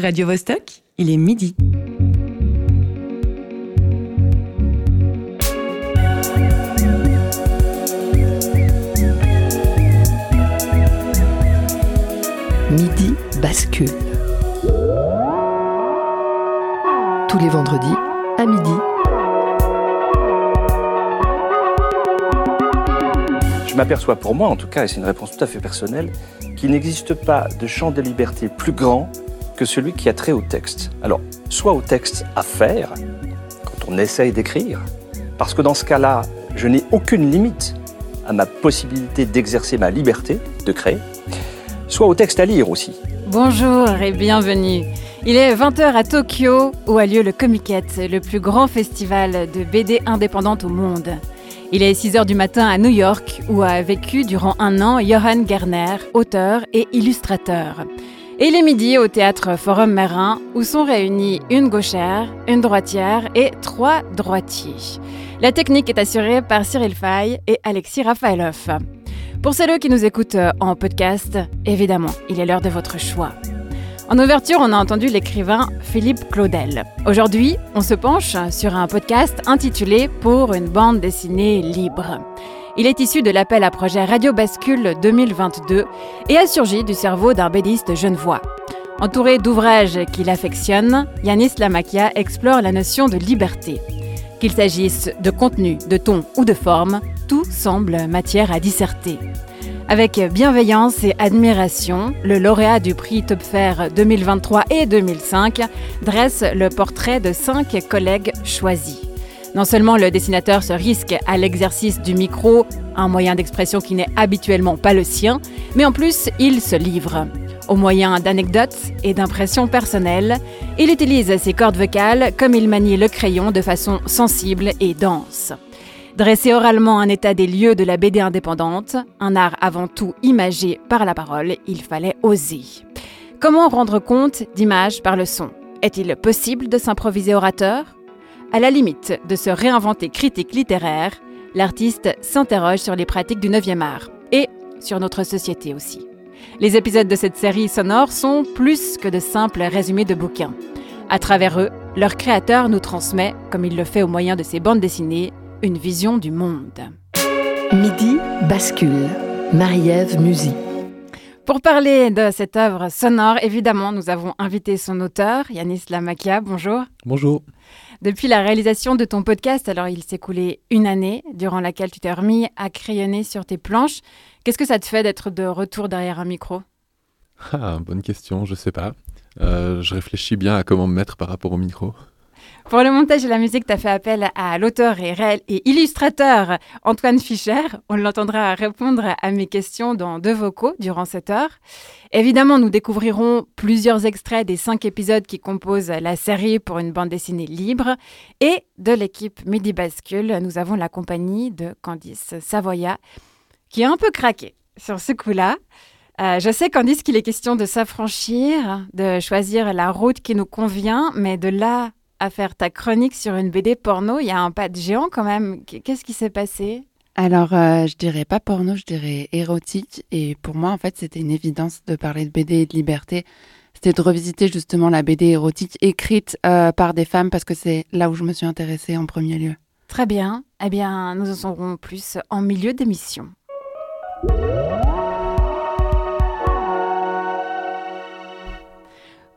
Radio Vostok, il est midi. Midi bascule. Tous les vendredis à midi. Je m'aperçois pour moi, en tout cas, et c'est une réponse tout à fait personnelle, qu'il n'existe pas de champ de liberté plus grand que celui qui a trait au texte. Alors, soit au texte à faire, quand on essaye d'écrire, parce que dans ce cas-là, je n'ai aucune limite à ma possibilité d'exercer ma liberté de créer, soit au texte à lire aussi. Bonjour et bienvenue. Il est 20h à Tokyo où a lieu le Comiket, le plus grand festival de BD indépendante au monde. Il est 6h du matin à New York où a vécu durant un an Johan Gerner, auteur et illustrateur. Et il est midi au théâtre Forum Marin où sont réunis une gauchère, une droitière et trois droitiers. La technique est assurée par Cyril Fay et Alexis Rafaelov. Pour celles qui nous écoutent en podcast, évidemment, il est l'heure de votre choix. En ouverture, on a entendu l'écrivain Philippe Claudel. Aujourd'hui, on se penche sur un podcast intitulé Pour une bande dessinée libre. Il est issu de l'appel à projet Radio Bascule 2022 et a surgi du cerveau d'un bédiste genevois. Entouré d'ouvrages qu'il affectionne, Yanis Lamakia explore la notion de liberté. Qu'il s'agisse de contenu, de ton ou de forme, tout semble matière à disserter. Avec bienveillance et admiration, le lauréat du prix Topfer 2023 et 2005 dresse le portrait de cinq collègues choisis. Non seulement le dessinateur se risque à l'exercice du micro, un moyen d'expression qui n'est habituellement pas le sien, mais en plus il se livre. Au moyen d'anecdotes et d'impressions personnelles, il utilise ses cordes vocales comme il manie le crayon de façon sensible et dense. Dresser oralement un état des lieux de la BD indépendante, un art avant tout imagé par la parole, il fallait oser. Comment rendre compte d'images par le son? Est-il possible de s'improviser orateur? À la limite de se réinventer critique littéraire, l'artiste s'interroge sur les pratiques du 9e art et sur notre société aussi. Les épisodes de cette série sonore sont plus que de simples résumés de bouquins. À travers eux, leur créateur nous transmet, comme il le fait au moyen de ses bandes dessinées, une vision du monde. Midi bascule. Marie-Ève Musy. Pour parler de cette œuvre sonore, évidemment, nous avons invité son auteur, Yanis Lamakia. Bonjour. Bonjour. Depuis la réalisation de ton podcast, alors il s'est écoulé une année durant laquelle tu t'es remis à crayonner sur tes planches. Qu'est-ce que ça te fait d'être de retour derrière un micro? Ah, bonne question, je sais pas. Euh, je réfléchis bien à comment me mettre par rapport au micro. Pour le montage et la musique, tu as fait appel à l'auteur et, et illustrateur Antoine Fischer. On l'entendra répondre à mes questions dans deux vocaux durant cette heure. Évidemment, nous découvrirons plusieurs extraits des cinq épisodes qui composent la série pour une bande dessinée libre. Et de l'équipe Midi Bascule, nous avons la compagnie de Candice Savoya, qui est un peu craqué sur ce coup-là. Euh, je sais, Candice, qu'il est question de s'affranchir, de choisir la route qui nous convient, mais de là à faire ta chronique sur une BD porno, il y a un pas de géant quand même. Qu'est-ce qui s'est passé? Alors, euh, je dirais pas porno, je dirais érotique. Et pour moi, en fait, c'était une évidence de parler de BD et de liberté. C'était de revisiter justement la BD érotique écrite euh, par des femmes parce que c'est là où je me suis intéressée en premier lieu. Très bien. Eh bien, nous en saurons plus en milieu d'émission.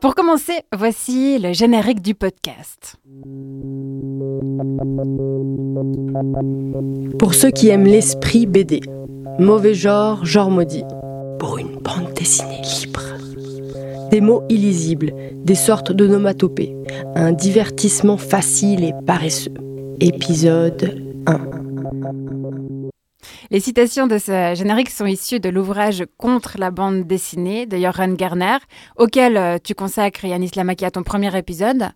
Pour commencer, voici le générique du podcast. Pour ceux qui aiment l'esprit BD, mauvais genre, genre maudit. Pour une bande dessinée libre. Des mots illisibles, des sortes de nomatopées, un divertissement facile et paresseux. Épisode 1. Les citations de ce générique sont issues de l'ouvrage Contre la bande dessinée de Joran Garner, auquel euh, tu consacres Yanis Lamaki à ton premier épisode.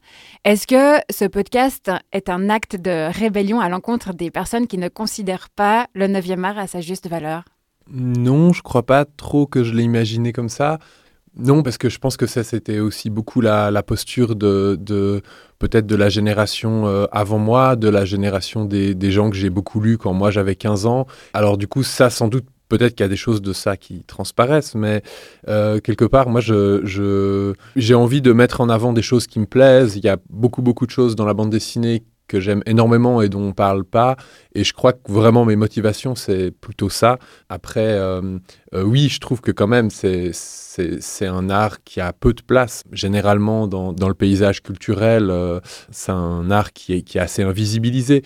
Est-ce que ce podcast est un acte de rébellion à l'encontre des personnes qui ne considèrent pas le 9e art à sa juste valeur? Non, je crois pas trop que je l'ai imaginé comme ça. Non, parce que je pense que ça, c'était aussi beaucoup la, posture de, peut-être de la génération euh, avant moi, de la génération des, gens que j'ai beaucoup lus quand moi j'avais 15 ans. Alors du coup, ça, sans doute, peut-être qu'il y a des choses de ça qui transparaissent, mais euh, quelque part, moi, je, je, j'ai envie de mettre en avant des choses qui me plaisent. Il y a beaucoup, beaucoup de choses dans la bande dessinée que j'aime énormément et dont on parle pas. Et je crois que vraiment mes motivations, c'est plutôt ça. Après, euh, euh, oui, je trouve que quand même, c'est, un art qui a peu de place. Généralement, dans, dans le paysage culturel, euh, c'est un art qui est, qui est assez invisibilisé.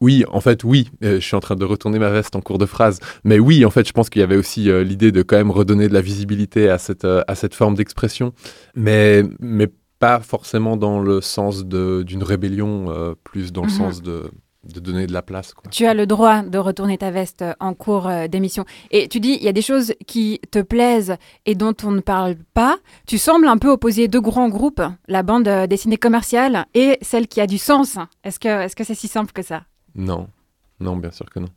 Oui, en fait, oui, je suis en train de retourner ma veste en cours de phrase, mais oui, en fait, je pense qu'il y avait aussi l'idée de quand même redonner de la visibilité à cette, à cette forme d'expression, mais, mais pas forcément dans le sens d'une rébellion, euh, plus dans le Mhm. sens de, de donner de la place. Quoi. Tu as le droit de retourner ta veste en cours euh, d'émission. Et tu dis, il y a des choses qui te plaisent et dont on ne parle pas. Tu sembles un peu opposer deux grands groupes, la bande euh, dessinée commerciale et celle qui a du sens. Est-ce que est-ce que c'est si simple que ça? Non, non, bien sûr que non.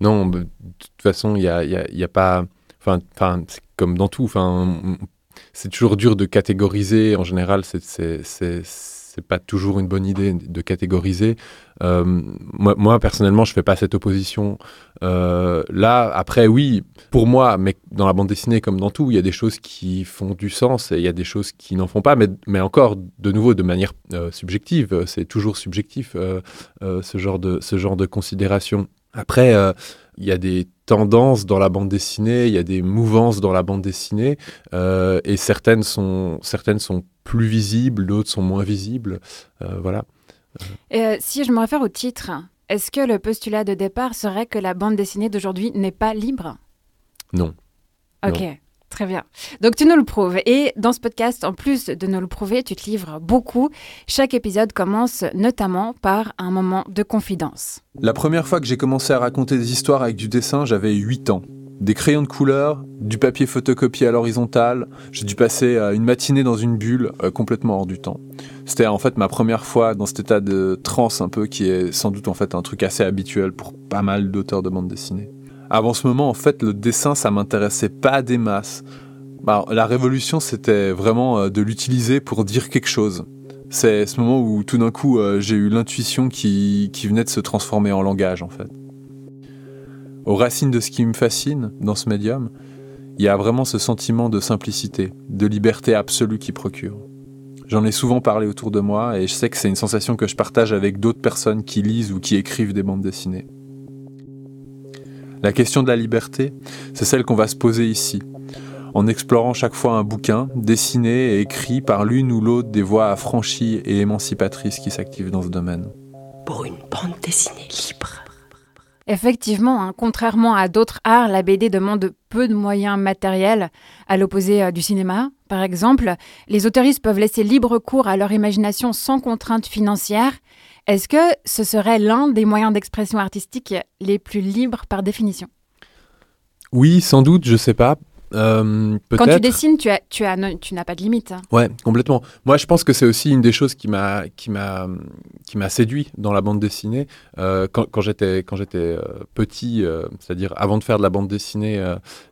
Non, de toute façon, il n'y a, y a- y a pas. Enfin, enfin, c'est comme dans tout. Enfin, on- c'est toujours dur de catégoriser. En général, c'est- pas toujours une bonne idée de catégoriser. Euh, moi, personnellement, je fais pas cette opposition. Euh, là, après, oui, pour moi, mais dans la bande dessinée comme dans tout, il y a des choses qui font du sens et il y a des choses qui n'en font pas. Mais, encore, de nouveau, de manière euh, subjective, c'est toujours subjectif ce genre de ce genre de considération. Après, il y a des tendances dans la bande dessinée, il y a des mouvances dans la bande dessinée, euh, et certaines sont certaines sont plus visibles, d'autres sont moins visibles. Euh, voilà. Et, euh, Si je me réfère au titre, est-ce que le postulat de départ serait que la bande dessinée d'aujourd'hui n'est pas libre? Non. Ok, très bien. Donc tu nous le prouves. Et dans ce podcast, en plus de nous le prouver, tu te livres beaucoup. Chaque épisode commence notamment par un moment de confidence. La première fois que j'ai commencé à raconter des histoires avec du dessin, j'avais 8 ans. Des crayons de couleur, du papier photocopié à l'horizontale. J'ai dû passer euh, une matinée dans une bulle euh, complètement hors du temps. C'était en fait ma première fois dans cet état de transe un peu qui est sans doute en fait un truc assez habituel pour pas mal d'auteurs de bande dessinée. Avant ce moment, en fait, le dessin, ça m'intéressait pas des masses. Bah, la révolution, c'était vraiment euh, de l'utiliser pour dire quelque chose. C'est ce moment où tout d'un coup, euh, j'ai eu l'intuition qui, qui venait de se transformer en langage, en fait. Aux racines de ce qui me fascine dans ce médium, il y a vraiment ce sentiment de simplicité, de liberté absolue qui procure. J'en ai souvent parlé autour de moi et je sais que c'est une sensation que je partage avec d'autres personnes qui lisent ou qui écrivent des bandes dessinées. La question de la liberté, c'est celle qu'on va se poser ici, en explorant chaque fois un bouquin, dessiné et écrit par l'une ou l'autre des voix affranchies et émancipatrices qui s'activent dans ce domaine. Pour une bande dessinée libre. Effectivement, hein, contrairement à d'autres arts, la BD demande peu de moyens matériels, à l'opposé euh, du cinéma. Par exemple, les autoristes peuvent laisser libre cours à leur imagination sans contraintes financières. Est-ce que ce serait l'un des moyens d'expression artistique les plus libres par définition? Oui, sans doute, je sais pas. Euh, Quand tu dessines, tu, as, tu, as, tu n'as pas de limite. hein. Ouais, complètement. Moi, je pense que c'est aussi une des choses qui m'a qui m'a qui m'a séduit dans la bande dessinée Euh, quand, quand j'étais quand j'étais euh, petit, euh, c'est-à-dire avant de faire de la bande dessinée,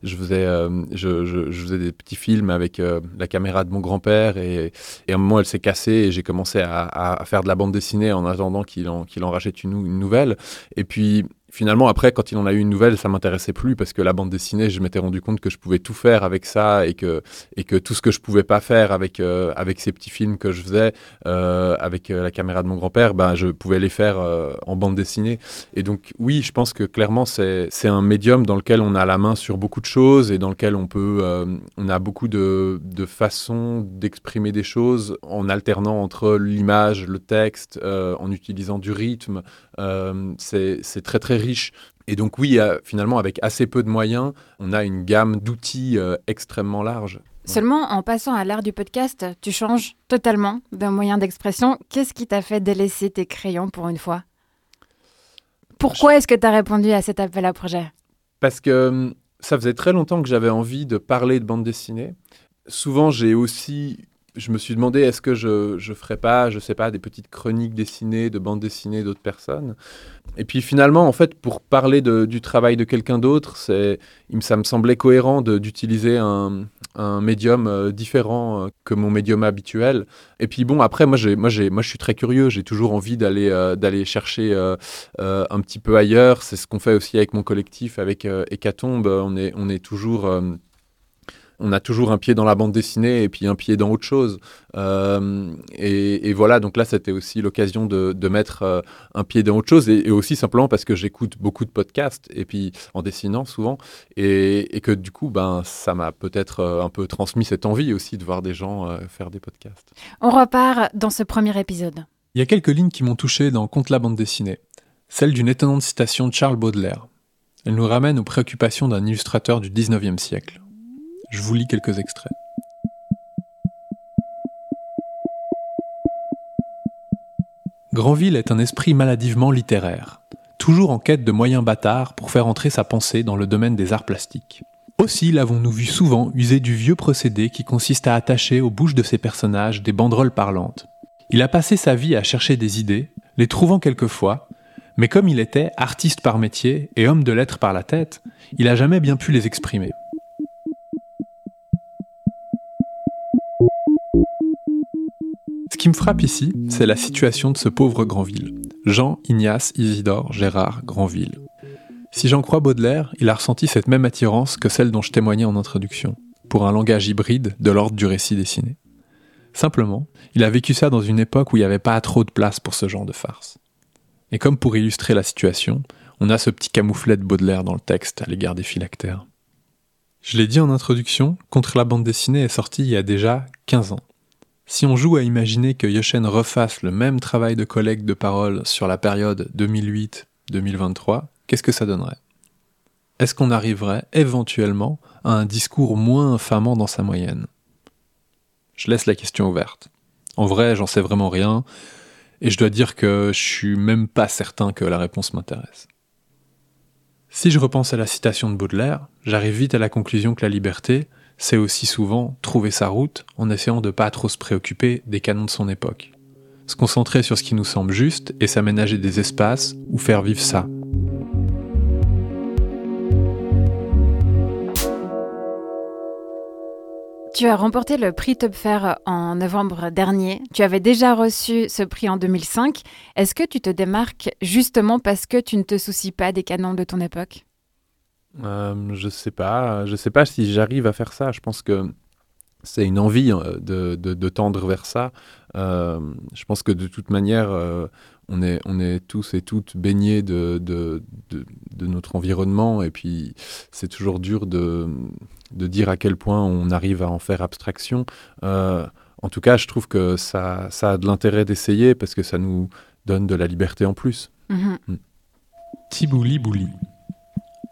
je faisais je, je, je faisais des petits films avec la caméra de mon grand-père et, et à un moment elle s'est cassée et j'ai commencé à, à- à faire de la bande dessinée en attendant qu'il en qu'il en rachète une, une nouvelle. Et puis finalement, après, quand il en a eu une nouvelle, ça m'intéressait plus parce que la bande dessinée, je m'étais rendu compte que je pouvais tout faire avec ça et que, et que tout ce que je pouvais pas faire avec, euh, avec ces petits films que je faisais, euh, avec euh, la caméra de mon grand-père, ben, je pouvais les faire euh, en bande dessinée. Et donc, oui, je pense que clairement, c'est un médium dans lequel on a la main sur beaucoup de choses et dans lequel on peut, euh, on a beaucoup de, de façons d'exprimer des choses en alternant entre l'image, le texte, euh, en utilisant du rythme. Euh, c'est très, très riche. Et donc, oui, finalement, avec assez peu de moyens, on a une gamme d'outils euh, extrêmement large. Seulement, en passant à l'art du podcast, tu changes totalement d'un moyen d'expression. Qu'est-ce qui t'a fait délaisser tes crayons pour une fois? Pourquoi est-ce que tu as répondu à cet appel à projet? Parce que hum, ça faisait très longtemps que j'avais envie de parler de bande dessinée. Souvent, j'ai aussi je me suis demandé est-ce que je ne ferais pas, je sais pas, des petites chroniques dessinées, de bandes dessinées d'autres personnes. Et puis finalement, en fait, pour parler du travail de quelqu'un d'autre, ça me semblait cohérent d'utiliser un, un, médium euh, différent euh, que mon médium habituel. Et puis bon, après, moi, moi, moi, je suis très curieux. J'ai toujours envie d'aller, euh, chercher un petit peu ailleurs. C'est ce qu'on fait aussi avec mon collectif, avec Hécatombe. On est, on est toujours on a toujours un pied dans la bande dessinée et puis un pied dans autre chose. Euh, et, voilà, donc là, c'était aussi l'occasion de, mettre euh, un pied dans autre chose et, aussi simplement parce que j'écoute beaucoup de podcasts et puis en dessinant souvent et, que du coup, ben, ça m'a peut-être euh, un peu transmis cette envie aussi de voir des gens faire des podcasts. On repart dans ce premier épisode. Il y a quelques lignes qui m'ont touché dans Contre la bande dessinée. Celle d'une étonnante citation de Charles Baudelaire. Elle nous ramène aux préoccupations d'un illustrateur du 19e siècle. Je vous lis quelques extraits. Granville est un esprit maladivement littéraire, toujours en quête de moyens bâtards pour faire entrer sa pensée dans le domaine des arts plastiques. Aussi l'avons-nous vu souvent user du vieux procédé qui consiste à attacher aux bouches de ses personnages des banderoles parlantes. Il a passé sa vie à chercher des idées, les trouvant quelquefois, mais comme il était artiste par métier et homme de lettres par la tête, il a jamais bien pu les exprimer. Qui me frappe ici, c'est la situation de ce pauvre Granville. Jean Ignace Isidore Gérard Granville. Si j'en crois Baudelaire, il a ressenti cette même attirance que celle dont je témoignais en introduction, pour un langage hybride de l'ordre du récit dessiné. Simplement, il a vécu ça dans une époque où il n'y avait pas trop de place pour ce genre de farce. Et comme pour illustrer la situation, on a ce petit camouflet de Baudelaire dans le texte à l'égard des phylactères. Je l'ai dit en introduction, Contre la bande dessinée est sorti il y a déjà 15 ans. Si on joue à imaginer que Yoshen refasse le même travail de collecte de paroles sur la période 2008-2023, qu'est-ce que ça donnerait? Est-ce qu'on arriverait éventuellement à un discours moins infamant dans sa moyenne? Je laisse la question ouverte. En vrai, j'en sais vraiment rien, et je dois dire que je suis même pas certain que la réponse m'intéresse. Si je repense à la citation de Baudelaire, j'arrive vite à la conclusion que la liberté, c'est aussi souvent trouver sa route en essayant de pas trop se préoccuper des canons de son époque. Se concentrer sur ce qui nous semble juste et s'aménager des espaces où faire vivre ça. Tu as remporté le prix Topfer en novembre dernier. Tu avais déjà reçu ce prix en 2005. Est-ce que tu te démarques justement parce que tu ne te soucies pas des canons de ton époque? Euh, je sais pas. Je sais pas si j'arrive à faire ça. Je pense que c'est une envie euh, de, de, tendre vers ça. Euh, je pense que de toute manière, on, est, on est tous et toutes baignés de, de, de notre environnement. Et puis, c'est toujours dur de, dire à quel point on arrive à en faire abstraction. en tout cas, je trouve que ça, ça a de l'intérêt d'essayer parce que ça nous donne de la liberté en plus. Mm-hmm. Mm. Tibouli bouli.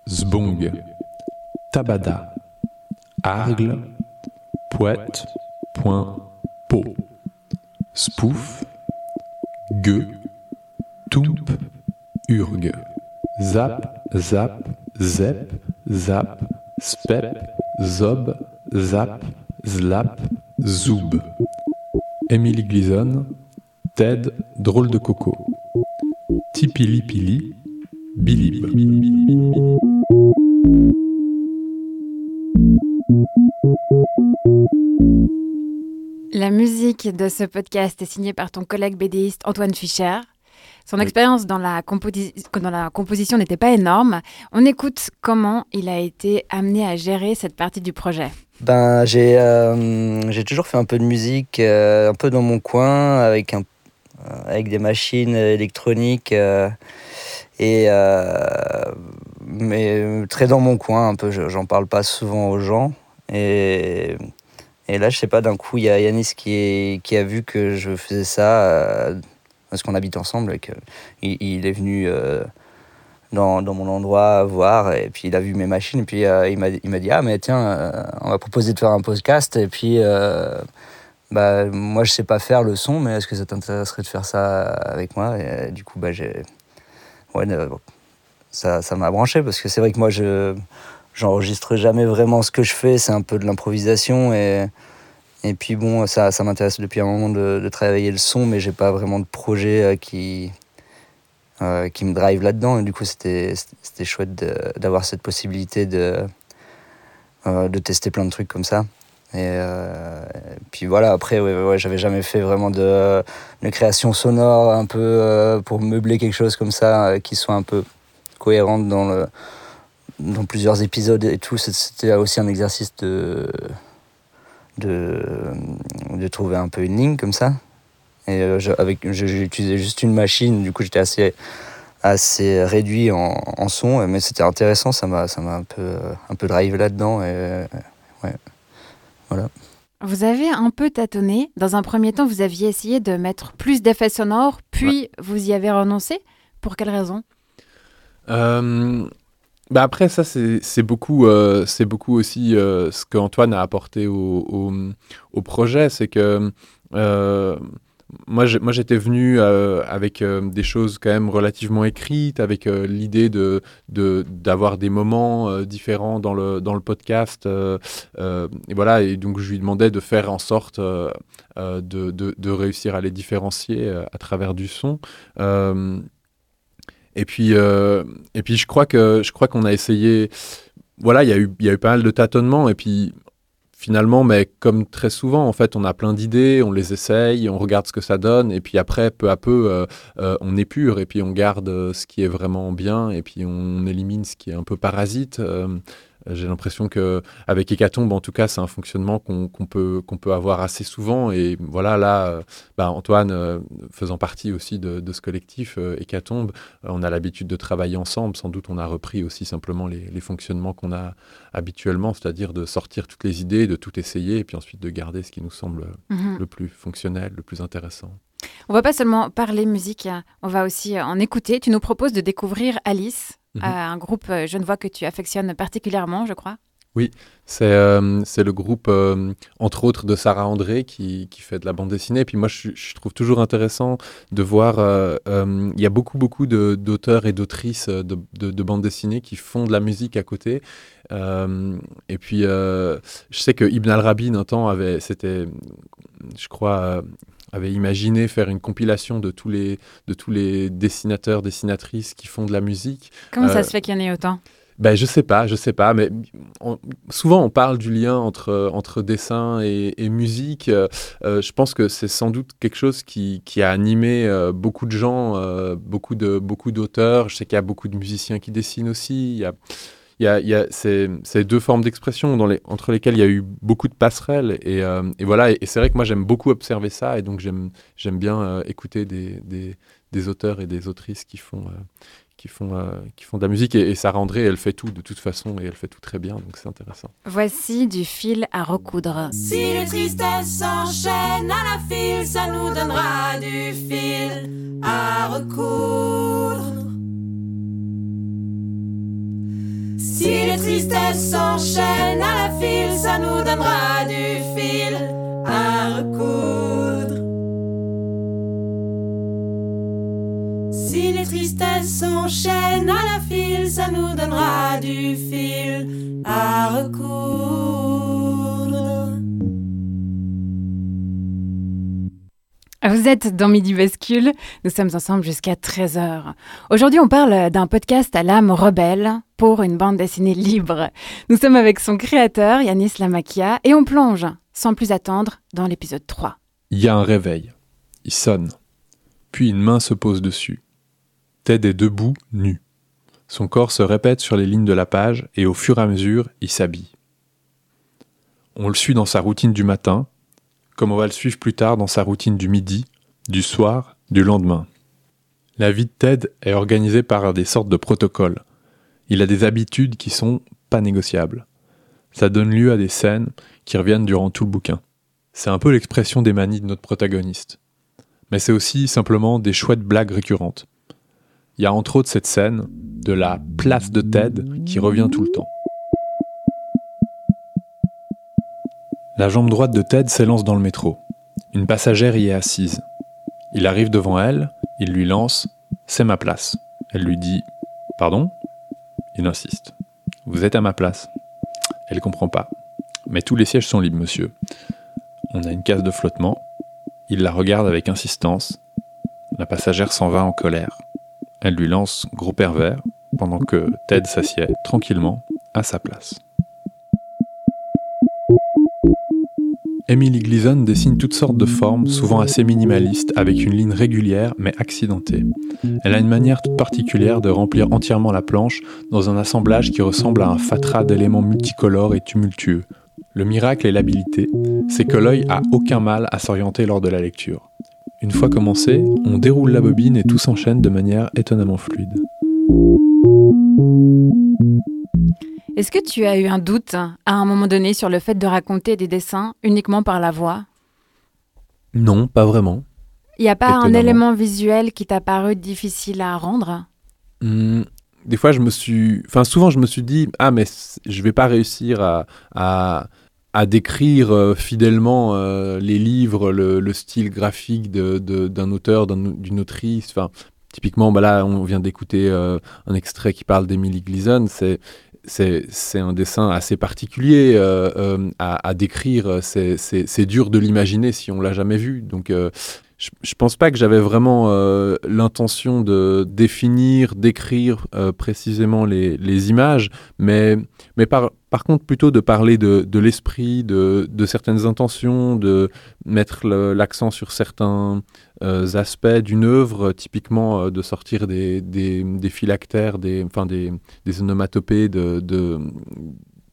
Zbong, Tabada, Argle, Poète, Point, Po, Spoof, Gueux, Toump, Urgue, Zap, Zap, Zep, Zap, Spep, Zob, Zap, Zlap, Zoub. Emily Glison, Ted, Drôle de Coco. Tipili Bilib. La musique de ce podcast est signée par ton collègue BDiste Antoine Fischer. Son expérience dans, la dans la composition n'était pas énorme. On écoute comment il a été amené à gérer cette partie du projet. Ben, j'ai euh, toujours fait un peu de musique, euh, un peu dans mon coin, avec, un, avec des machines électroniques. Et euh, mais très dans mon coin, un peu. J'en parle pas souvent aux gens. Et, et là, je sais pas, d'un coup, il y a Yanis qui, est, qui a vu que je faisais ça euh, parce qu'on habite ensemble. Et que il, il est venu euh, dans, dans, mon endroit voir et puis il a vu mes machines. Et puis il m'a dit Ah, mais tiens, on va proposer de faire un podcast. Et puis. bah, moi, je sais pas faire le son, mais est-ce que ça t'intéresserait de faire ça avec moi? Et, Du coup, bah, ouais, ça, ça m'a branché parce que c'est vrai que moi, je j'enregistre jamais vraiment ce que je fais. C'est un peu de l'improvisation et, Et puis bon, ça, ça m'intéresse depuis un moment de, travailler le son, mais j'ai pas vraiment de projet euh, qui, euh, qui me drive là-dedans. Et du coup, c'était chouette d'avoir cette possibilité de, euh, de tester plein de trucs comme ça. Et, puis voilà, après, ouais, j'avais jamais fait vraiment de, création sonore un peu pour meubler quelque chose comme ça qui soit un peu cohérente dans, le, dans plusieurs épisodes et tout. C'était aussi un exercice de de, de trouver un peu une ligne comme ça. Et euh, j'ai utilisé juste une machine, du coup j'étais assez, assez réduit en, en son, mais c'était intéressant, ça m'a, un peu, un peu drive là-dedans. Voilà. Vous avez un peu tâtonné. Dans un premier temps, vous aviez essayé de mettre plus d'effets sonores, puis vous y avez renoncé. Pour quelle raison? Euh, bah après, ça, c'est beaucoup, euh, c'est beaucoup aussi euh, ce qu'Antoine a apporté au, au, projet. C'est que euh, moi, j'étais venu avec des choses quand même relativement écrites, avec l'idée de, d'avoir des moments différents dans le, dans le podcast. et voilà, et donc je lui demandais de faire en sorte de, de, de, réussir à les différencier à travers du son. Et puis, euh, et puis je crois que je crois qu'on a essayé. Voilà, il y a eu il y a eu pas mal de tâtonnements et puis finalement, mais comme très souvent, en fait, on a plein d'idées, on les essaye, on regarde ce que ça donne, et puis après, peu à peu, euh, euh, on épure, et puis on garde ce qui est vraiment bien, et puis on élimine ce qui est un peu parasite. Euh, j'ai l'impression que avec Hécatombe, en tout cas, c'est un fonctionnement qu'on peut, qu'on peut avoir assez souvent. Et voilà, là, euh, bah, Antoine, euh, faisant partie aussi de, ce collectif Hécatombe, on a l'habitude de travailler ensemble. Sans doute, on a repris aussi simplement les, fonctionnements qu'on a habituellement, c'est-à-dire de sortir toutes les idées, de tout essayer, et puis ensuite de garder ce qui nous semble mhm. le plus fonctionnel, le plus intéressant. On va pas seulement parler musique, hein. on va aussi en écouter. Tu nous proposes de découvrir Alice, Mhm. un groupe euh, je ne vois que tu affectionnes particulièrement, je crois. Oui, c'est euh, le groupe, euh, entre autres, de Sarah André qui, qui, fait de la bande dessinée. Et puis moi, je, je trouve toujours intéressant de voir, il y a beaucoup, beaucoup d'auteurs et d'autrices de, de, de, bande dessinée qui font de la musique à côté. et puis, je sais que Ibn al-Rabi, un temps, avait, c'était, je crois, avait imaginé faire une compilation de tous les, de tous les dessinateurs, dessinatrices qui font de la musique. Comment ça euh, se fait qu'il y en ait autant? Ben, je sais pas, je sais pas, mais souvent on parle du lien entre, entre dessin et, musique. Euh, euh, je pense que c'est sans doute quelque chose qui, qui a animé beaucoup de gens, beaucoup de beaucoup d'auteurs. Je sais qu'il y a beaucoup de musiciens qui dessinent aussi. Il y a, il y a, ces, deux formes d'expression entre lesquelles il y a eu beaucoup de passerelles. Et, euh, voilà, et, c'est vrai que moi j'aime beaucoup observer ça, et donc j'aime bien euh, écouter des, auteurs et des autrices qui font, euh, qui font, qui font de la musique. Et, Sarah André, elle fait tout de toute façon, et elle fait tout très bien, donc c'est intéressant. Voici du fil à recoudre. Si les tristesses s'enchaînent à la file, ça nous donnera du fil à recoudre. Si les tristesses s'enchaînent à la file, ça nous donnera du fil à recoudre. Si les tristesses s'enchaînent à la file, ça nous donnera du fil à recoudre. Vous êtes dans Midi Bascule, nous sommes ensemble jusqu'à 13h. Aujourd'hui, on parle d'un podcast à l'âme rebelle pour une bande dessinée libre. Nous sommes avec son créateur, Yanis Lamakia, et on plonge, sans plus attendre, dans l'épisode 3. Il y a un réveil. Il sonne. Puis une main se pose dessus. Ted est debout, nu. Son corps se répète sur les lignes de la page et au fur et à mesure, il s'habille. On le suit dans sa routine du matin, comme on va le suivre plus tard dans sa routine du midi, du soir, du lendemain. La vie de Ted est organisée par des sortes de protocoles. Il a des habitudes qui sont pas négociables. Ça donne lieu à des scènes qui reviennent durant tout le bouquin. C'est un peu l'expression des manies de notre protagoniste. Mais c'est aussi simplement des chouettes blagues récurrentes. Il y a entre autres cette scène de la place de Ted qui revient tout le temps. La jambe droite de Ted s'élance dans le métro. Une passagère y est assise. Il arrive devant elle, il lui lance ⁇ C'est ma place ⁇ Elle lui dit ⁇ Pardon ?⁇ Il insiste ⁇ Vous êtes à ma place. Elle comprend pas. Mais tous les sièges sont libres, monsieur. On a une case de flottement. Il la regarde avec insistance. La passagère s'en va en colère. Elle lui lance gros pervers pendant que Ted s'assied tranquillement à sa place. Emily Gleason dessine toutes sortes de formes, souvent assez minimalistes, avec une ligne régulière mais accidentée. Elle a une manière toute particulière de remplir entièrement la planche dans un assemblage qui ressemble à un fatras d'éléments multicolores et tumultueux. Le miracle et l'habilité, c'est que l'œil a aucun mal à s'orienter lors de la lecture. Une fois commencé, on déroule la bobine et tout s'enchaîne de manière étonnamment fluide. Est-ce que tu as eu un doute à un moment donné sur le fait de raconter des dessins uniquement par la voix? Non, pas vraiment. Il n'y a pas un élément visuel qui t'a paru difficile à rendre? Hmm, des fois, je me suis. Enfin, souvent, je me suis dit Ah, mais je vais pas réussir à, à, à décrire euh, fidèlement euh, les livres, le, le style graphique de- de- d'un auteur, d'un- d'une autrice. Enfin, typiquement, bah là, on vient d'écouter euh, un extrait qui parle d'Emily Gleason. C'est. C'est un dessin assez particulier euh, euh, à, à décrire. C'est dur de l'imaginer si on l'a jamais vu. Donc, euh, je, je pense pas que j'avais vraiment euh, l'intention de définir, d'écrire euh, précisément les, les images, mais, mais par, par contre plutôt de parler de, de l'esprit, de, de certaines intentions, de mettre l'accent sur certains euh, aspects d'une œuvre, typiquement euh, de sortir des, des, phylactères, des, enfin des, des onomatopées, de, de,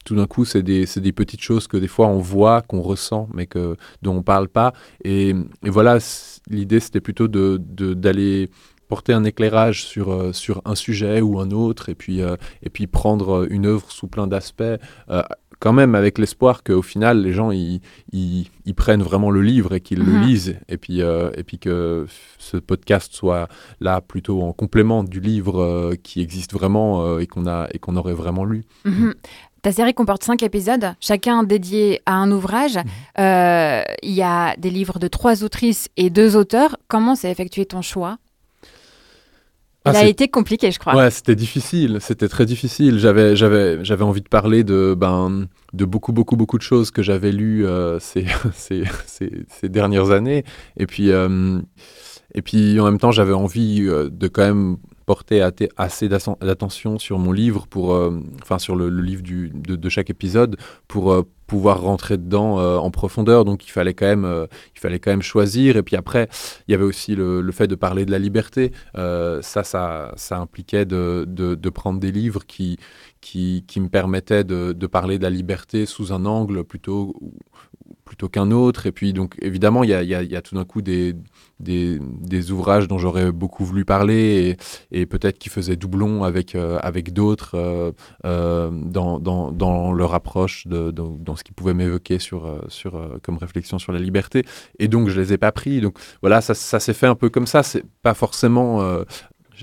tout d'un coup, c'est des, des petites choses que des fois on voit, qu'on ressent, mais que, dont on parle pas. Et, voilà, l'idée c'était plutôt de, de- d'aller porter un éclairage sur, euh, sur un sujet ou un autre, et puis, euh, et puis prendre une œuvre sous plein d'aspects, euh, quand même avec l'espoir qu'au final, les gens ils, ils, ils prennent vraiment le livre et qu'ils le Mhm. lisent, et puis, euh, et puis que ce podcast soit là plutôt en complément du livre euh, qui existe vraiment euh, et qu'on a et qu'on aurait vraiment lu. Mhm. Ta série comporte cinq épisodes, chacun dédié à un ouvrage. Mhm. Euh, Il y a des livres de trois autrices et deux auteurs. Comment s'est effectué ton choix? Ah, a été compliqué, je crois. Ouais, c'était difficile, c'était très difficile. J'avais, j'avais, j'avais envie de parler de, ben, de beaucoup, beaucoup, beaucoup de choses que j'avais lues euh, ces, ces, ces, ces dernières années. Et puis, euh, et puis, en même temps, j'avais envie euh, de quand même porter assez d'attention sur mon livre, pour, enfin, sur le, le livre du, de, de chaque épisode, pour pouvoir rentrer dedans euh, en profondeur. Donc, il fallait quand même, euh, il fallait quand même choisir. Et puis après, il y avait aussi le, fait de parler de la liberté. Euh, ça, ça, ça impliquait de, de, de prendre des livres qui, qui, qui me permettaient de, de parler de la liberté sous un angle plutôt, plutôt qu'un autre. Et puis, donc, évidemment, il y a, tout d'un coup des, ouvrages dont j'aurais beaucoup voulu parler et, peut-être qui faisaient doublon avec, euh, avec d'autres euh, euh, dans, leur approche, de, dans, ce qu'ils pouvaient m'évoquer sur, comme réflexion sur la liberté. Et donc, je les ai pas pris. Donc, voilà, ça, ça s'est fait un peu comme ça. C'est pas forcément.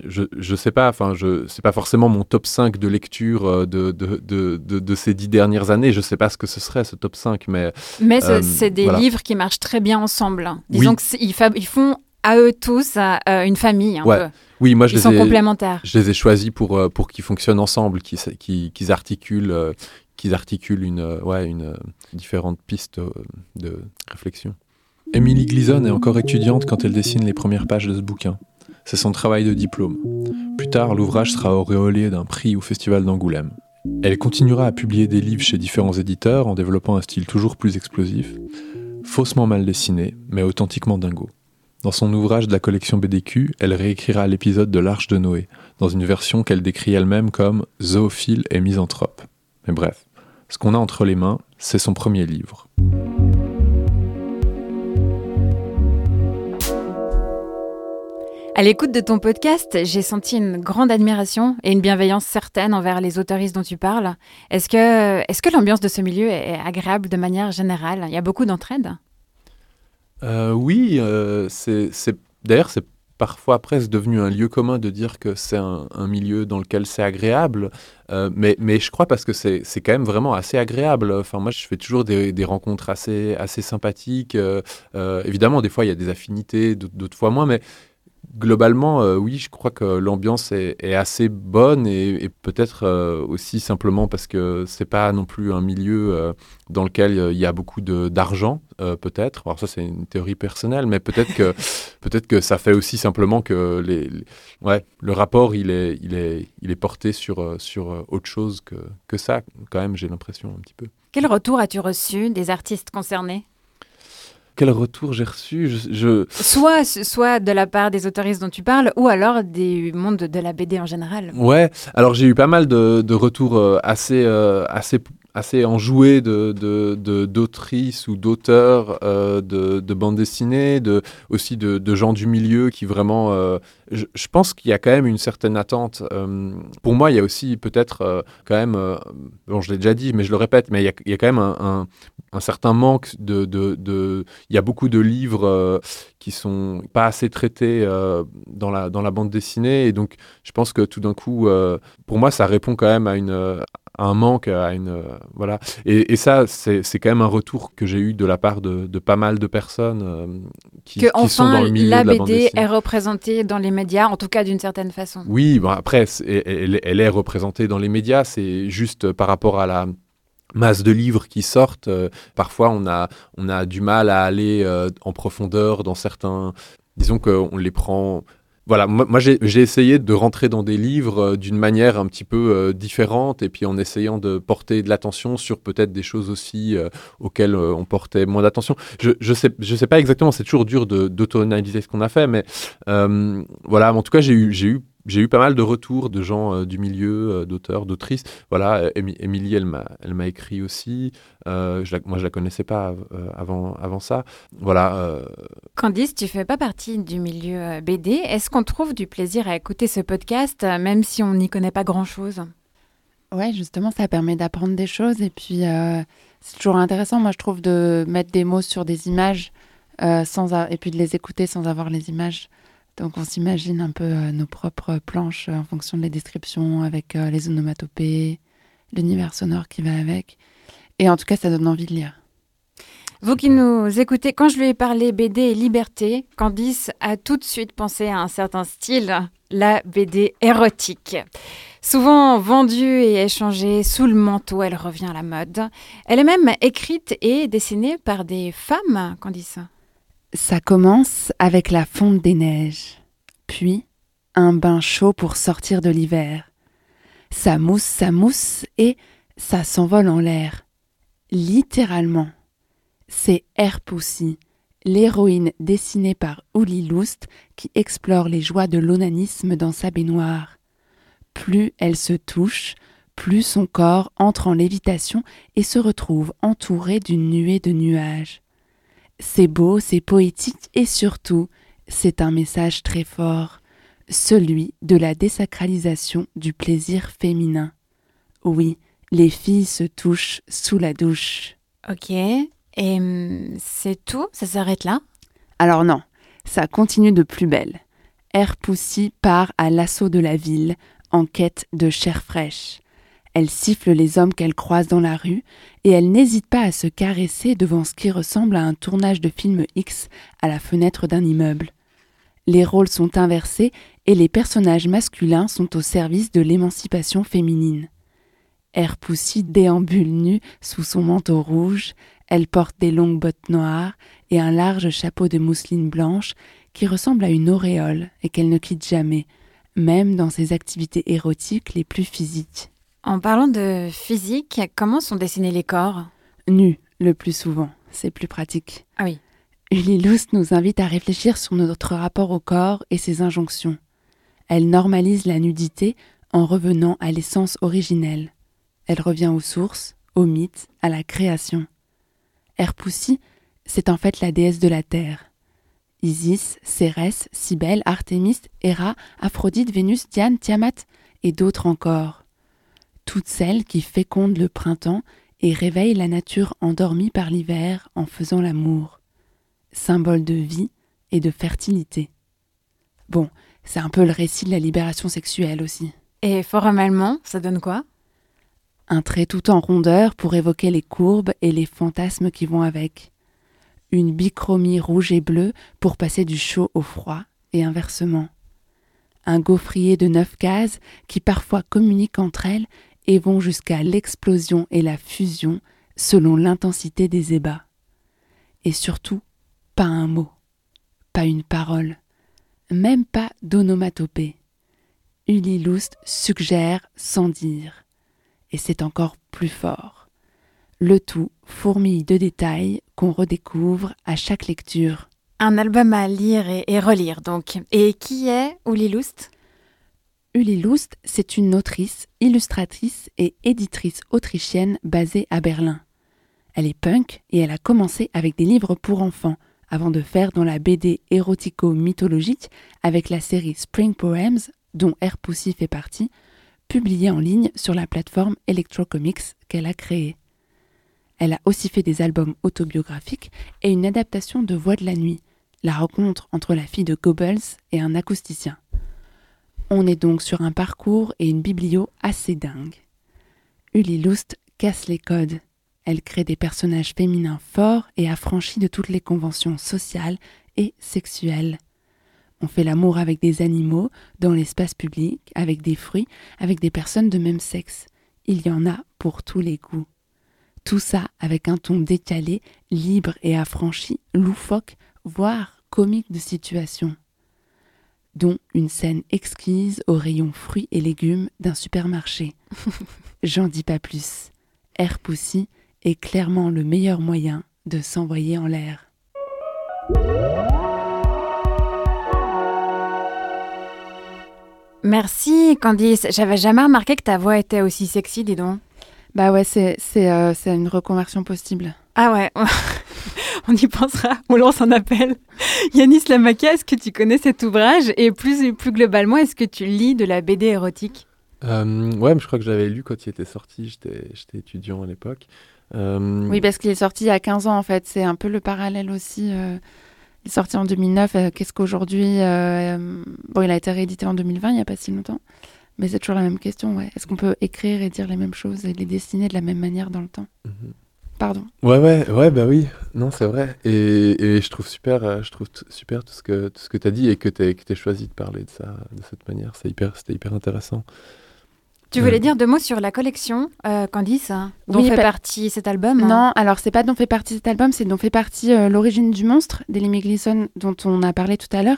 Je, je sais pas, enfin, je c'est pas forcément mon top 5 de lecture euh, de, de, de, de, de ces dix dernières années. Je sais pas ce que ce serait ce top 5, mais Euh, c'est des voilà. livres qui marchent très bien ensemble. Disons Oui. que c'est- ils, font à eux tous euh, une famille un Ouais. peu. oui, moi je Ils les sont ai, complémentaires. je les ai choisis pour, euh, pour qu'ils fonctionnent ensemble, qu'ils qu'ils- qu'ils articulent, euh, qu'ils articulent une, ouais, une, différentes pistes de réflexion. Emily Gleason est encore étudiante quand elle dessine les premières pages de ce bouquin. C'est son travail de diplôme. Plus tard, l'ouvrage sera auréolé d'un prix au Festival d'Angoulême. Elle continuera à publier des livres chez différents éditeurs en développant un style toujours plus explosif, faussement mal dessiné, mais authentiquement dingo. Dans son ouvrage de la collection BDQ, elle réécrira l'épisode de l'Arche de Noé, dans une version qu'elle décrit elle-même comme zoophile et misanthrope. Mais bref, ce qu'on a entre les mains, c'est son premier livre. À l'écoute de ton podcast, j'ai senti une grande admiration et une bienveillance certaine envers les autoristes dont tu parles. Est-ce que, l'ambiance de ce milieu est agréable de manière générale? Il y a beaucoup d'entraide? Euh, oui, euh, d'ailleurs, c'est parfois presque devenu un lieu commun de dire que c'est un, milieu dans lequel c'est agréable, Euh, mais, je crois parce que c'est, quand même vraiment assez agréable. Enfin, moi, je fais toujours des, rencontres assez, sympathiques. Évidemment, des fois, il y a des affinités, d'autres fois moins, mais globalement, euh, oui, je crois que l'ambiance est, est assez bonne et, et peut-être euh, aussi simplement parce que c'est pas non plus un milieu euh, dans lequel il y a beaucoup de- d'argent, peut-être. Alors ça, c'est une théorie personnelle, mais peut-être que peut-être que ça fait aussi simplement que les, les- ouais, le rapport il est il est il est porté sur sur autre chose que que ça. Quand même, j'ai l'impression un petit peu. Quel retour as-tu reçu des artistes concernés? Quel retour j'ai reçu je, je- soit, soit de la part des autoristes dont tu parles, ou alors des mondes de la BD en général. Ouais, alors j'ai eu pas mal de, de retours euh, assez, euh, assez, assez enjoués de, d'autrices ou d'auteurs euh, de, de bandes dessinées, de, aussi de, gens du milieu qui vraiment... euh, je, pense qu'il y a quand même une certaine attente. euh, pour moi, il y a aussi peut-être quand même... bon, je l'ai déjà dit, mais je le répète, mais il y a, quand même un, un- certain manque de... de, il y a beaucoup de livres qui sont pas assez traités dans, la, dans la bande dessinée, et donc je pense que tout d'un coup, pour moi, ça répond quand même à, une, à un manque, à une euh, voilà. Et, et ça, c'est quand même un retour que j'ai eu de la part de, de pas mal de personnes euh, qui, Que qui sont dans le milieu la de la bande BD dessinée. est représentée dans les médias, en tout cas d'une certaine façon. Oui, bon, après, elle, elle est représentée dans les médias, c'est juste par rapport à la masse de livres qui sortent. euh, parfois, on a, on a du mal à aller euh, en profondeur dans certains... Disons qu'on les prend... Voilà, moi, j'ai essayé de rentrer dans des livres euh, d'une manière un petit peu euh, différente et puis en essayant de porter de l'attention sur peut-être des choses aussi euh, auxquelles on portait moins d'attention. Je, je sais, je sais pas exactement, c'est toujours dur d'auto-analyser ce qu'on a fait, mais voilà, en tout cas, j'ai eu, j'ai eu, j'ai eu pas mal de retours de gens euh, du milieu, euh, d'auteurs, d'autrices. Voilà, euh, Émi- Émilie, elle m'a, elle m'a écrit aussi. Euh, je la- moi, je la connaissais pas euh, avant, avant ça. Voilà. euh, Candice, tu fais pas partie du milieu euh, BD. Est-ce qu'on trouve du plaisir à écouter ce podcast, euh, même si on n'y connaît pas grand-chose? Ouais, justement, ça permet d'apprendre des choses. Et puis, euh, c'est toujours intéressant, moi, je trouve, de mettre des mots sur des images euh, sans a- et puis de les écouter sans avoir les images. Donc, on s'imagine un peu euh, nos propres planches euh, en fonction des descriptions, avec euh, les onomatopées, l'univers sonore qui va avec. Et en tout cas, ça donne envie de lire. Vous qui nous écoutez, quand je lui ai parlé BD et liberté, Candice a tout de suite pensé à un certain style, la BD érotique. Souvent vendue et échangée sous le manteau, elle revient à la mode. Elle est même écrite et dessinée par des femmes, Candice. Ça commence avec la fonte des neiges, puis un bain chaud pour sortir de l'hiver. Ça mousse, ça mousse et ça s'envole en l'air. Littéralement. C'est Air l'héroïne dessinée par Uli Lust qui explore les joies de l'onanisme dans sa baignoire. Plus elle se touche, plus son corps entre en lévitation et se retrouve entouré d'une nuée de nuages. C'est beau, c'est poétique et surtout, c'est un message très fort, celui de la désacralisation du plaisir féminin. Oui, les filles se touchent sous la douche. Ok. Et hum, c'est tout? Ça s'arrête là? Alors non, ça continue de plus belle. Air Pussy part à l'assaut de la ville en quête de chair fraîche. Elle siffle les hommes qu'elle croise dans la rue et elle n'hésite pas à se caresser devant ce qui ressemble à un tournage de film X à la fenêtre d'un immeuble. Les rôles sont inversés et les personnages masculins sont au service de l'émancipation féminine. Air Pussy déambule nue sous son manteau rouge, elle porte des longues bottes noires et un large chapeau de mousseline blanche qui ressemble à une auréole et qu'elle ne quitte jamais, même dans ses activités érotiques les plus physiques. En parlant de physique, comment sont dessinés les corps? Nus, le plus souvent, c'est plus pratique. Ah oui. Uli Lust nous invite à réfléchir sur notre rapport au corps et ses injonctions. Elle normalise la nudité en revenant à l'essence originelle. Elle revient aux sources, aux mythes, à la création. Erpoussi, c'est en fait la déesse de la terre. Isis, Cérès, Cybèle, Artémis, Héra, Aphrodite, Vénus, Diane, Tiamat et d'autres encore. Toutes celles qui fécondent le printemps et réveillent la nature endormie par l'hiver en faisant l'amour. Symbole de vie et de fertilité. Bon, c'est un peu le récit de la libération sexuelle aussi. Et formellement, ça donne quoi? Un trait tout en rondeur pour évoquer les courbes et les fantasmes qui vont avec. Une bichromie rouge et bleue pour passer du chaud au froid, et inversement. Un gaufrier de neuf cases qui parfois communiquent entre elles et vont jusqu'à l'explosion et la fusion selon l'intensité des ébats. Et surtout, pas un mot, pas une parole, même pas d'onomatopée. Uli Lust suggère sans dire, et c'est encore plus fort. Le tout fourmille de détails qu'on redécouvre à chaque lecture. Un album à lire et, relire donc. Et qui est Uli Lust? Uli Lust, c'est une autrice, illustratrice et éditrice autrichienne basée à Berlin. Elle est punk et elle a commencé avec des livres pour enfants, avant de faire dans la BD érotico-mythologique avec la série Spring Poems, dont Air Poussy fait partie, publiée en ligne sur la plateforme Electrocomics qu'elle a créée. Elle a aussi fait des albums autobiographiques et une adaptation de Voix de la nuit, la rencontre entre la fille de Goebbels et un acousticien. On est donc sur un parcours et une biblio assez dingue. Uli Lust casse les codes. Elle crée des personnages féminins forts et affranchis de toutes les conventions sociales et sexuelles. On fait l'amour avec des animaux, dans l'espace public, avec des fruits, avec des personnes de même sexe. Il y en a pour tous les goûts. Tout ça avec un ton décalé, libre et affranchi, loufoque, voire comique de situation. Dont une scène exquise au rayon fruits et légumes d'un supermarché. J'en dis pas plus. Air Poussy est clairement le meilleur moyen de s'envoyer en l'air. Merci Candice. J'avais jamais remarqué que ta voix était aussi sexy, dis donc. Bah ouais, c'est euh, c'est une reconversion possible. Ah ouais, on y pensera. On lance un appel. Yanis Lamaka, est-ce que tu connais cet ouvrage? Et plus, plus globalement, est-ce que tu lis de la BD érotique? Euh, ouais, mais je crois que je l'avais lu quand il était sorti. J'étais j'étais étudiant à l'époque. Euh, Oui, parce qu'il est sorti il y a 15 ans en fait. C'est un peu le parallèle aussi. euh, il est sorti en 2009. euh, Qu'est-ce qu'aujourd'hui euh, Bon, il a été réédité en 2020, il n'y a pas si longtemps. Mais c'est toujours la même question, ouais. Est-ce qu'on peut écrire et dire les mêmes choses et les dessiner de la même manière dans le temps? Mhm. Pardon. Ouais, ouais, ouais, bah oui, non, c'est vrai. Et, et je trouve super, euh, je trouve super tout ce que, tout ce que tu as dit et que tu que aies choisi de parler de ça de cette manière. C'est hyper, c'était hyper intéressant. Tu voulais dire deux mots sur la collection, euh, Candice, hein, dont Oui, fait pa- partie cet album hein Non, alors c'est pas dont fait partie cet album, c'est dont fait partie euh, L'origine du monstre d'Ellie Gleason dont on a parlé tout à l'heure,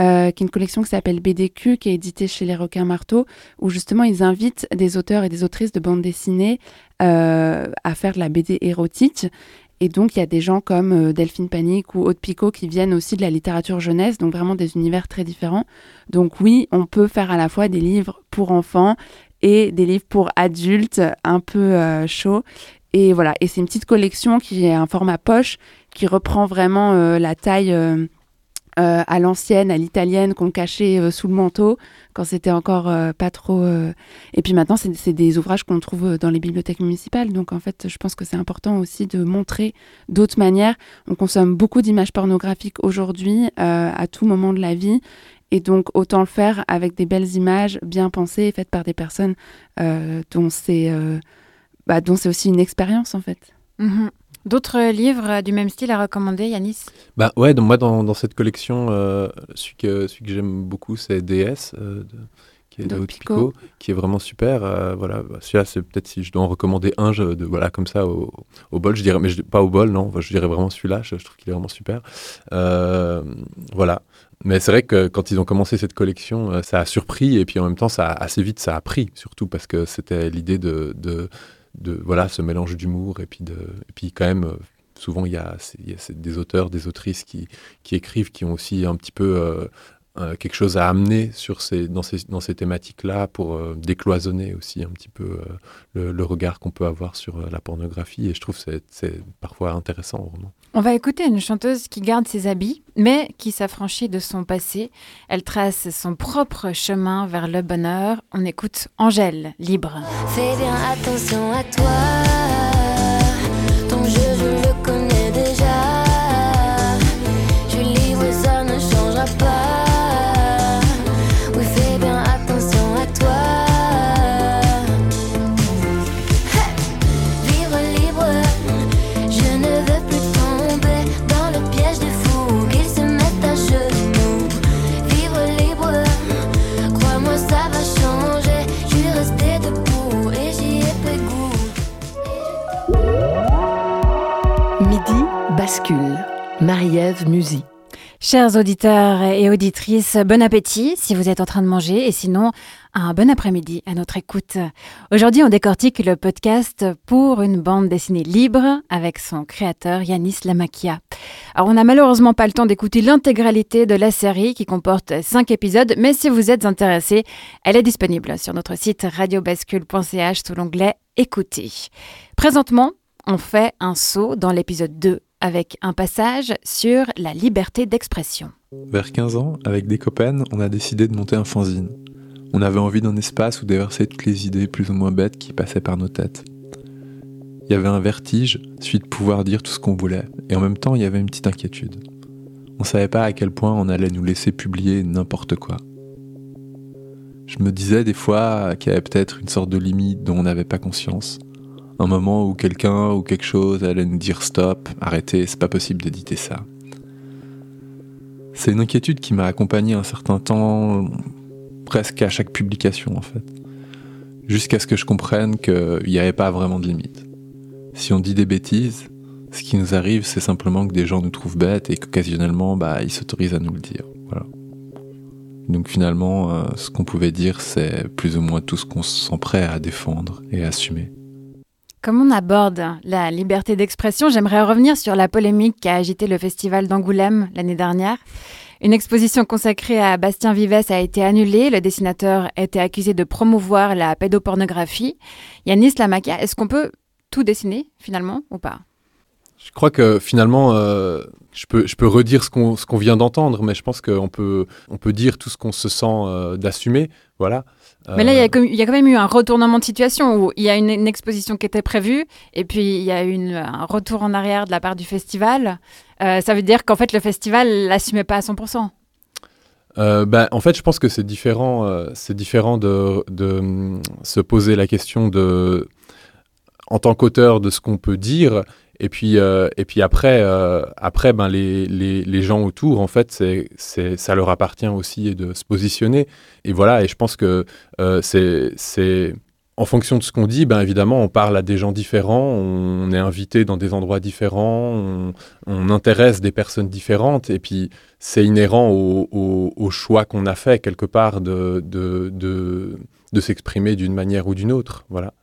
euh, qui est une collection qui s'appelle BDQ, qui est éditée chez Les Requins Marteaux, où justement ils invitent des auteurs et des autrices de bande dessinée euh, à faire de la BD érotique. Et donc il y a des gens comme euh, Delphine Panique ou Aude Picot qui viennent aussi de la littérature jeunesse, donc vraiment des univers très différents. Donc oui, on peut faire à la fois des livres pour enfants et des livres pour adultes un peu euh, chauds. Et voilà, et c'est une petite collection qui est un format poche, qui reprend vraiment euh, la taille euh, euh, à l'ancienne, à l'italienne, qu'on cachait euh, sous le manteau quand c'était encore euh, pas trop. Et puis maintenant, c'est des ouvrages qu'on trouve dans les bibliothèques municipales. Donc en fait, je pense que c'est important aussi de montrer d'autres manières. On consomme beaucoup d'images pornographiques aujourd'hui, à tout moment de la vie. Et donc, autant le faire avec des belles images bien pensées, faites par des personnes dont c'est bah, dont c'est aussi une expérience, en fait. Mhm. D'autres livres du même style à recommander, Yanis? Bah ouais, donc moi dans, dans cette collection, euh, celui que, celui que j'aime beaucoup, c'est DS, euh, de- qui est de qui est vraiment super. euh, voilà, bah, celui-là, c'est peut-être si je dois en recommander un, je, de, voilà, comme ça au, au bol, je dirais, mais je, pas au bol, non, je dirais vraiment celui-là. Je, je trouve qu'il est vraiment super. Voilà. Mais c'est vrai que quand ils ont commencé cette collection, ça a surpris et puis en même temps, ça a- assez vite, ça a pris, surtout parce que c'était l'idée de, de, de, voilà, ce mélange d'humour et puis de, et puis quand même. euh, Souvent, il y a, y a des auteurs, des autrices qui, qui écrivent, qui ont aussi un petit peu euh, quelque chose à amener sur ces, dans ces, dans ces thématiques-là pour euh, décloisonner aussi un petit peu euh, le, le regard qu'on peut avoir sur euh, la pornographie. Et je trouve que c'est- c'est parfois intéressant, vraiment. On va écouter une chanteuse qui garde ses habits, mais qui s'affranchit de son passé. Elle trace son propre chemin vers le bonheur. On écoute Angèle, libre. Fais bien attention à toi. Marie-Ève Musy. Chers auditeurs et auditrices, bon appétit si vous êtes en train de manger et sinon un bon après-midi à notre écoute. Aujourd'hui, on décortique le podcast pour une bande dessinée libre avec son créateur Yanis Lamakia. Alors, on n'a malheureusement pas le temps d'écouter l'intégralité de la série qui comporte cinq épisodes, mais si vous êtes intéressé, elle est disponible sur notre site radiobascule.ch sous l'onglet Écouter. Présentement, on fait un saut dans l'épisode 2 avec un passage sur la liberté d'expression. Vers 15 ans, avec des copains, on a décidé de monter un fanzine. On avait envie d'un espace où déverser toutes les idées plus ou moins bêtes qui passaient par nos têtes. Il y avait un vertige, celui de pouvoir dire tout ce qu'on voulait, et en même temps il y avait une petite inquiétude. On savait pas à quel point on allait nous laisser publier n'importe quoi. Je me disais des fois qu'il y avait peut-être une sorte de limite dont on n'avait pas conscience, un moment où quelqu'un ou quelque chose allait nous dire stop, arrêtez, c'est pas possible d'éditer ça. C'est une inquiétude qui m'a accompagné un certain temps, presque à chaque publication en fait. Jusqu'à ce que je comprenne qu'il n'y avait pas vraiment de limite. Si on dit des bêtises, ce qui nous arrive, c'est simplement que des gens nous trouvent bêtes et qu'occasionnellement, bah, ils s'autorisent à nous le dire. Voilà. Donc finalement, euh, ce qu'on pouvait dire, c'est plus ou moins tout ce qu'on se sent prêt à défendre et à assumer. Comme on aborde la liberté d'expression, j'aimerais revenir sur la polémique qui a agité le festival d'Angoulême l'année dernière. Une exposition consacrée à Bastien Vives a été annulée. Le dessinateur était accusé de promouvoir la pédopornographie. Yanis Lamakia, est-ce qu'on peut tout dessiner finalement ou pas? Je crois que finalement, euh, je, peux, redire ce qu'on vient d'entendre, mais je pense qu'on peut, on peut dire tout ce qu'on se sent euh, d'assumer. Voilà. Mais là, il y, a Euh, il y a quand même eu un retournement de situation où il y a une, une exposition qui était prévue et puis il y a eu une- un retour en arrière de la part du festival. Euh, ça veut dire qu'en fait, le festival l'assumait pas à 100%. Euh, ben, en fait, je pense que c'est différent, euh, c'est différent de, de, hum, se poser la question de, en tant qu'auteur, de ce qu'on peut dire. Et puis, euh, et puis après, euh, après ben, les, les, les gens autour, en fait, c'est, c'est, ça leur appartient aussi de se positionner. Et voilà, et je pense que euh, c'est, c'est en fonction de ce qu'on dit, ben évidemment, on parle à des gens différents, on est invité dans des endroits différents, on, intéresse des personnes différentes, et puis c'est inhérent au, au- au choix qu'on a fait quelque part de, de, de, de s'exprimer d'une manière ou d'une autre. Voilà.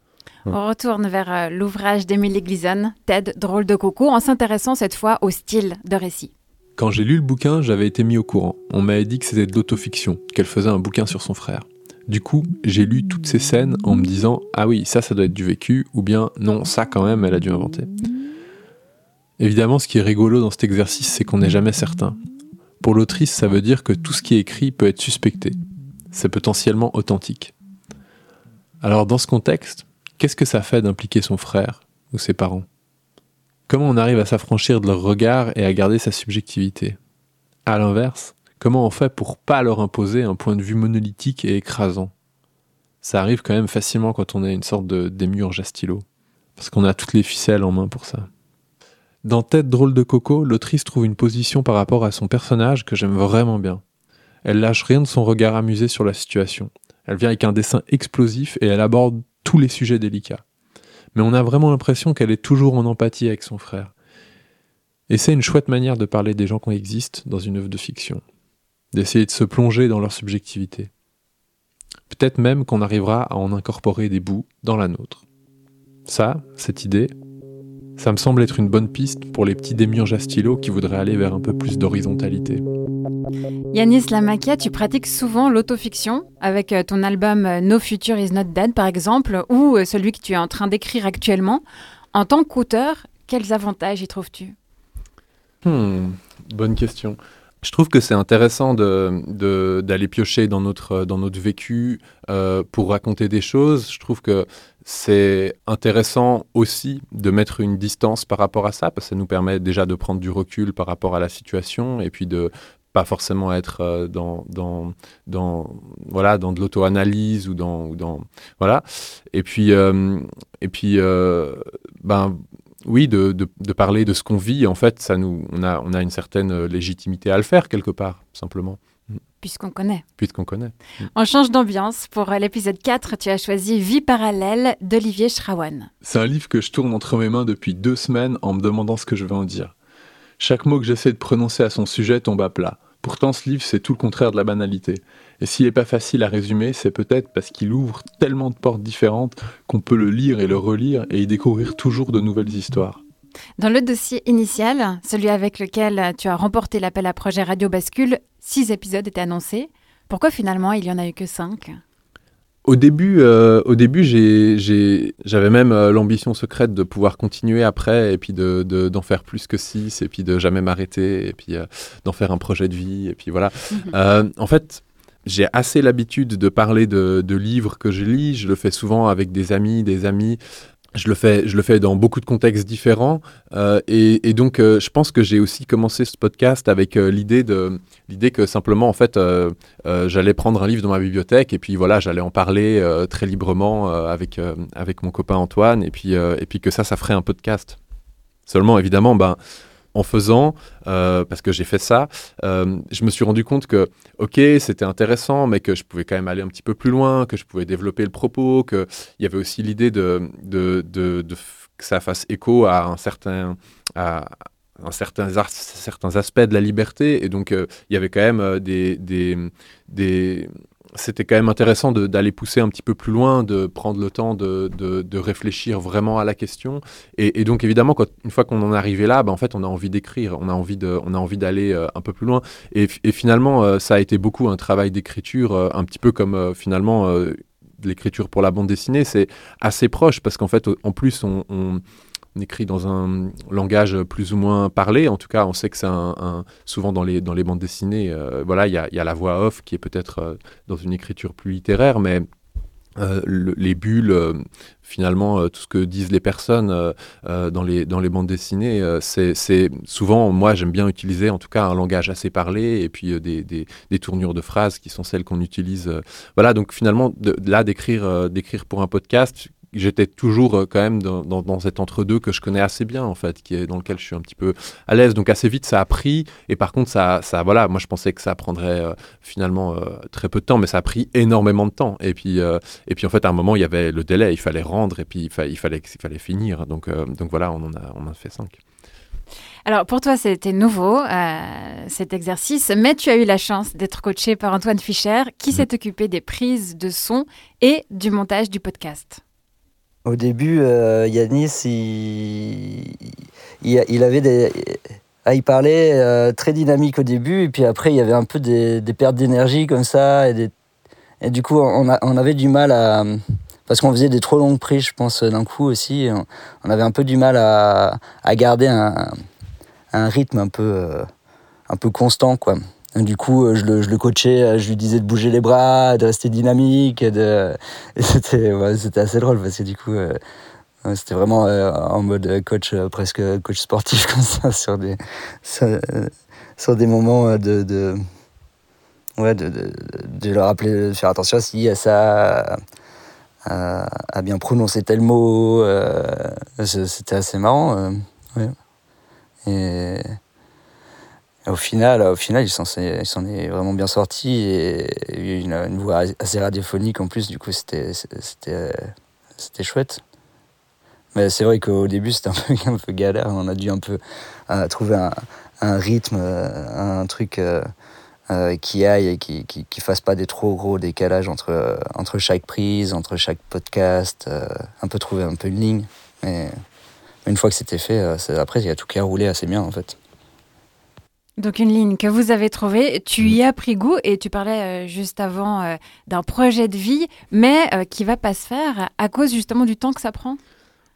On retourne vers euh, l'ouvrage d'Emily Gleason, Ted, drôle de coco, en s'intéressant cette fois au style de récit. Quand j'ai lu le bouquin, j'avais été mis au courant. On m'avait dit que c'était de l'autofiction, qu'elle faisait un bouquin sur son frère. Du coup, j'ai lu toutes ces scènes en me disant Ah oui, ça, ça doit être du vécu, ou bien non, ça quand même, elle a dû inventer. Évidemment, ce qui est rigolo dans cet exercice, c'est qu'on n'est jamais certain. Pour l'autrice, ça veut dire que tout ce qui est écrit peut être suspecté. C'est potentiellement authentique. Alors, dans ce contexte, qu'est-ce que ça fait d'impliquer son frère ou ses parents? Comment on arrive à s'affranchir de leur regard et à garder sa subjectivité? À l'inverse, comment on fait pour pas leur imposer un point de vue monolithique et écrasant? Ça arrive quand même facilement quand on est une sorte de démiurge à stylo, parce qu'on a toutes les ficelles en main pour ça. Dans Tête drôle de coco, l'autrice trouve une position par rapport à son personnage que j'aime vraiment bien. Elle lâche rien de son regard amusé sur la situation. Elle vient avec un dessin explosif et elle aborde tous les sujets délicats. Mais on a vraiment l'impression qu'elle est toujours en empathie avec son frère. Et c'est une chouette manière de parler des gens qui existent dans une œuvre de fiction. D'essayer de se plonger dans leur subjectivité. Peut-être même qu'on arrivera à en incorporer des bouts dans la nôtre. Ça, cette idée, ça me semble être une bonne piste pour les petits démiurges à stylo qui voudraient aller vers un peu plus d'horizontalité. Yanis Lamakia, tu pratiques souvent l'autofiction avec euh, ton album euh, No Future Is Not Dead, par exemple, ou euh, celui que tu es en train d'écrire actuellement. En tant qu'auteur, quels avantages y trouves-tu? Hmm, bonne question. Je trouve que c'est intéressant de- de- d'aller piocher dans notre, dans notre vécu euh, pour raconter des choses. Je trouve que c'est intéressant aussi de mettre une distance par rapport à ça, parce que ça nous permet déjà de prendre du recul par rapport à la situation et puis de pas forcément être euh, dans, dans, dans, voilà, dans de l'auto-analyse ou dans, ou dans. Voilà. Et puis, euh, et puis euh, ben, oui, de, de, de parler de ce qu'on vit, en fait, ça nous, on, a, on a une certaine euh, légitimité à le faire quelque part, simplement, Puisqu'on connaît. puisqu'on connaît. On change d'ambiance. Pour euh, l'épisode 4, tu as choisi Vie parallèle d'Olivier Schrawan. C'est un livre que je tourne entre mes mains depuis deux semaines en me demandant ce que je vais en dire. Chaque mot que j'essaie de prononcer à son sujet tombe à plat. Pourtant, ce livre, c'est tout le contraire de la banalité. Et s'il n'est pas facile à résumer, c'est peut-être parce qu'il ouvre tellement de portes différentes qu'on peut le lire et le relire et y découvrir toujours de nouvelles histoires. Dans le dossier initial, celui avec lequel tu as remporté l'appel à projet Radio Bascule, six épisodes étaient annoncés. Pourquoi finalement il n'y en a eu que cinq? Au début, euh, au début j'ai- j'ai- j'avais même euh, l'ambition secrète de pouvoir continuer après et puis de- de- d'en faire plus que six et puis de jamais m'arrêter et puis euh, d'en faire un projet de vie et puis voilà. Euh, en fait, j'ai assez l'habitude de parler de, livres que je lis. Je le fais souvent avec des amis, des amis. Je le fais, je le fais dans beaucoup de contextes différents. Euh, et, donc, euh, je pense que j'ai aussi commencé ce podcast avec euh, l'idée de l'idée que simplement, en fait, j'allais prendre un livre dans ma bibliothèque et puis voilà, j'allais en parler très librement avec avec mon copain Antoine et puis et puis que ça, ça ferait un podcast. Seulement, évidemment, ben en faisant, euh, parce que j'ai fait ça, euh, je me suis rendu compte que, ok, c'était intéressant, mais que je pouvais quand même aller un petit peu plus loin, que je pouvais développer le propos, qu'il y avait aussi l'idée de, que ça fasse écho à un certain, à un certains aspects de la liberté. Et donc, euh, il y avait quand même des... des, des c'était quand même intéressant d'aller pousser un petit peu plus loin, de prendre le temps de, de- réfléchir vraiment à la question. Et, donc évidemment, quand, une fois qu'on en est arrivé là, ben, en fait, on a envie d'écrire, on a envie d'aller euh, un peu plus loin. Et, finalement, euh, ça a été beaucoup un travail d'écriture, euh, un petit peu comme finalement l'écriture pour la bande dessinée. C'est assez proche parce qu'en fait, en plus, on- on écrit dans un langage plus ou moins parlé. En tout cas, on sait que c'est un, souvent dans les, dans les bandes dessinées, euh, voilà, il y y a la voix off qui est peut-être euh, dans une écriture plus littéraire, mais euh, le- les bulles, finalement, tout ce que disent les personnes dans, les, dans les bandes dessinées, c'est souvent, moi j'aime bien utiliser en tout cas un langage assez parlé et puis des, des- des tournures de phrases qui sont celles qu'on utilise. voilà, donc finalement, de, de là d'écrire pour un podcast, j'étais toujours euh, quand même dans, dans- dans cet entre-deux que je connais assez bien en fait, qui est dans lequel je suis un petit peu à l'aise. Donc assez vite ça a pris et par contre ça, ça voilà, moi je pensais que ça prendrait euh, finalement euh, très peu de temps, mais ça a pris énormément de temps. Et puis euh, et puis en fait à un moment il y avait le délai, il fallait rendre et puis il, fa- il fallait il fallait finir. Donc donc voilà, on en a on en a fait cinq. Alors pour toi, c'était nouveau euh, cet exercice, mais tu as eu la chance d'être coaché par Antoine Fischer, qui s'est occupé des prises de son et du montage du podcast. Au début, euh, Yanis, il, avait ah, il parlait euh, très dynamique au début, et puis après, il y avait un peu des, pertes d'énergie comme ça. Et, du coup, on, avait du mal à. Parce qu'on faisait des trop longues prises, je pense, d'un coup aussi. On, avait un peu du mal à, garder un, un rythme un peu, euh, un peu constant, quoi. Du coup, euh, je le, coachais, euh, je lui disais de bouger les bras, de rester dynamique. C'était assez drôle parce que du coup, euh, c'était vraiment en mode coach, presque coach sportif comme ça, sur des, sur, des moments de. de ouais, de, de, leur rappeler de faire attention si à ça, à, bien prononcer tel mot. c'était assez marrant. Et. Au final, au final, il s'en est, est vraiment bien sorti et il a eu une, voix assez radiophonique en plus. Du coup, c'était, chouette. Mais c'est vrai qu'au début, c'était un peu, un peu galère. On a dû un peu trouver un, un rythme, euh, un truc euh, euh, qui aille et qui, qui, qui fasse pas des trop gros décalages entre, entre chaque prise, entre chaque podcast. un peu trouver un peu une ligne. Mais une fois que c'était fait, après, il y a tout qui a roulé assez bien en fait. Donc une ligne que vous avez trouvée, tu y as pris goût et tu parlais euh, juste avant euh, d'un projet de vie, mais euh, qui va pas se faire à cause justement du temps que ça prend?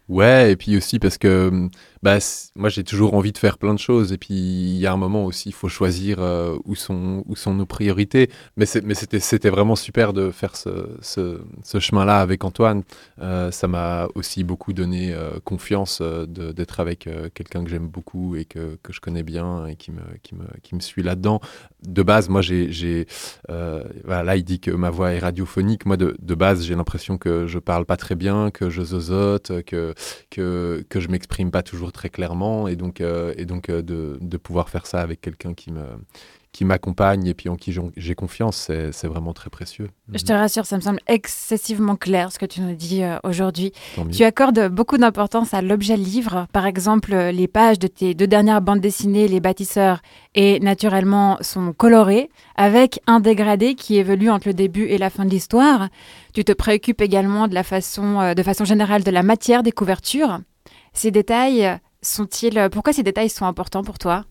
Ouais, et puis aussi parce que bah, moi j'ai toujours envie de faire plein de choses, et puis il y a un moment aussi, il faut choisir euh, où, sont, où sont nos priorités. Mais c'était vraiment super de faire ce, ce, chemin-là avec Antoine. Euh, ça m'a aussi beaucoup donné euh, confiance d'être avec quelqu'un que j'aime beaucoup et que, que je connais bien et qui me, qui me, qui me suit là-dedans. De base, moi j'ai. voilà, là, il dit que ma voix est radiophonique. Moi, de, de base, j'ai l'impression que je parle pas très bien, que je zozote, que, que, que je m'exprime pas toujours très clairement. Et donc, euh, et donc euh, de, de pouvoir faire ça avec quelqu'un qui me, qui m'accompagnent et puis en qui j'ai confiance, c'est vraiment très précieux. Je te rassure, ça me semble excessivement clair ce que tu nous dis euh, aujourd'hui. Tu accordes beaucoup d'importance à l'objet livre. Par exemple, les pages de tes deux dernières bandes dessinées, Les Bâtisseurs, et naturellement sont colorées, avec un dégradé qui évolue entre le début et la fin de l'histoire. Tu te préoccupes également de la façon, de façon générale de la matière des couvertures. Ces détails sont-ils. Pourquoi ces détails sont importants pour toi?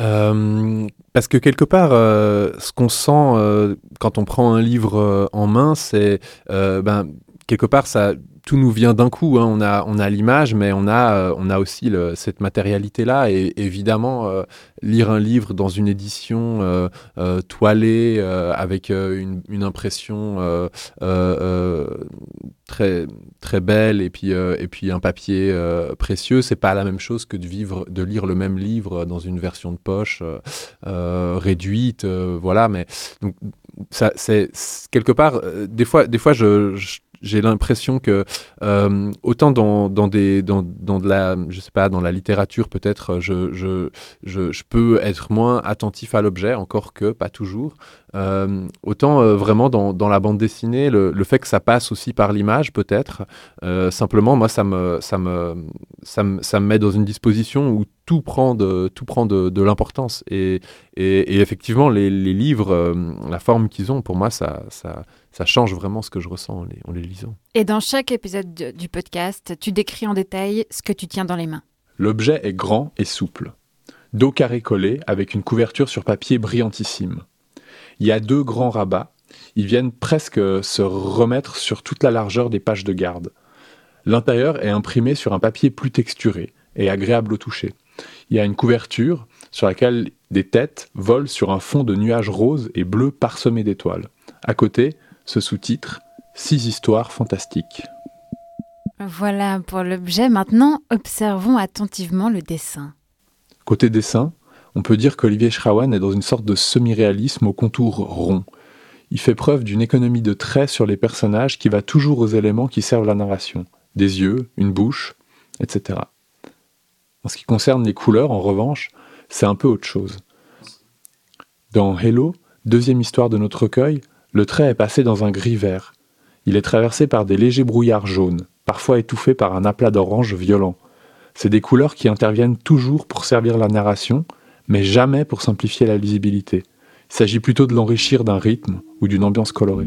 Euh, parce que quelque part, euh, ce qu'on sent euh, quand on prend un livre en main, c'est ben, quelque part ça. Tout nous vient d'un coup. hein. On a, on a l'image, mais on a, euh, on a aussi le- cette matérialité-là. Et évidemment, euh, lire un livre dans une édition euh, euh, toilée avec une, une impression très, très belle et puis, et puis un papier précieux, c'est pas la même chose que de vivre, de lire le même livre dans une version de poche réduite, voilà. Mais donc ça, c'est quelque part. des fois, des fois, je, je- j'ai l'impression que euh, autant dans, dans des dans, dans de la je sais pas dans la littérature peut-être je, je, je, je peux être moins attentif à l'objet encore que pas toujours. Euh, autant euh, vraiment dans, dans la bande dessinée le, fait que ça passe aussi par l'image peut-être simplement moi ça me ça me ça me ça me met dans une disposition où tout prend de tout prend de, de l'importance. Et, et, et effectivement les, les livres la forme qu'ils ont pour moi ça ça ça change vraiment ce que je ressens en les, en les lisant Et dans chaque épisode de- du podcast, tu décris en détail ce que tu tiens dans les mains. L'objet est grand et souple. Dos carré collé avec une couverture sur papier brillantissime. Il y a deux grands rabats. Ils viennent presque se remettre sur toute la largeur des pages de garde. L'intérieur est imprimé sur un papier plus texturé et agréable au toucher. Il y a une couverture sur laquelle des têtes volent sur un fond de nuages roses et bleus parsemés d'étoiles. À côté, ce sous-titre Six histoires fantastiques. Voilà pour l'objet. Maintenant, observons attentivement le dessin. Côté dessin, on peut dire qu'Olivier Schrawan est dans une sorte de semi-réalisme au contour rond. Il fait preuve d'une économie de traits sur les personnages qui va toujours aux éléments qui servent la narration. Des yeux, une bouche, etc. En ce qui concerne les couleurs, en revanche, c'est un peu autre chose. Dans Hello, deuxième histoire de notre recueil, le trait est passé dans un gris-vert. Il est traversé par des légers brouillards jaunes, parfois étouffés par un aplat d'orange violent. C'est des couleurs qui interviennent toujours pour servir la narration, mais jamais pour simplifier la lisibilité. Il s'agit plutôt de l'enrichir d'un rythme ou d'une ambiance colorée.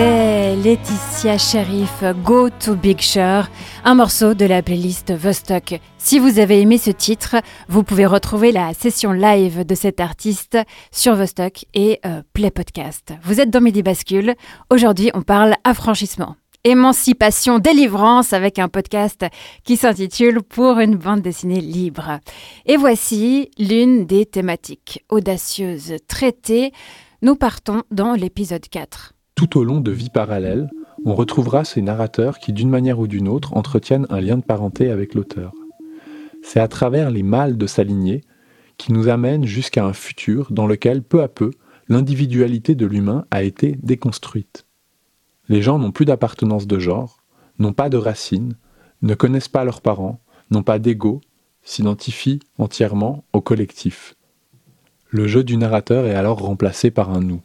C'était Laetitia Sheriff Go to Big Sur, un morceau de la playlist Vostok. Si vous avez aimé ce titre, vous pouvez retrouver la session live de cet artiste sur Vostok et euh, Play Podcast. Vous êtes dans Midi Bascule. Aujourd'hui, on parle affranchissement. Émancipation, délivrance avec un podcast qui s'intitule Pour une bande dessinée libre. Et voici l'une des thématiques audacieuses traitées. Nous partons dans l'épisode 4. Tout au long de Vie parallèle, on retrouvera ces narrateurs qui, d'une manière ou d'une autre, entretiennent un lien de parenté avec l'auteur. C'est à travers les mâles de sa lignée qui nous amène jusqu'à un futur dans lequel, peu à peu, l'individualité de l'humain a été déconstruite. Les gens n'ont plus d'appartenance de genre, n'ont pas de racines, ne connaissent pas leurs parents, n'ont pas d'ego, s'identifient entièrement au collectif. Le jeu du narrateur est alors remplacé par un nous.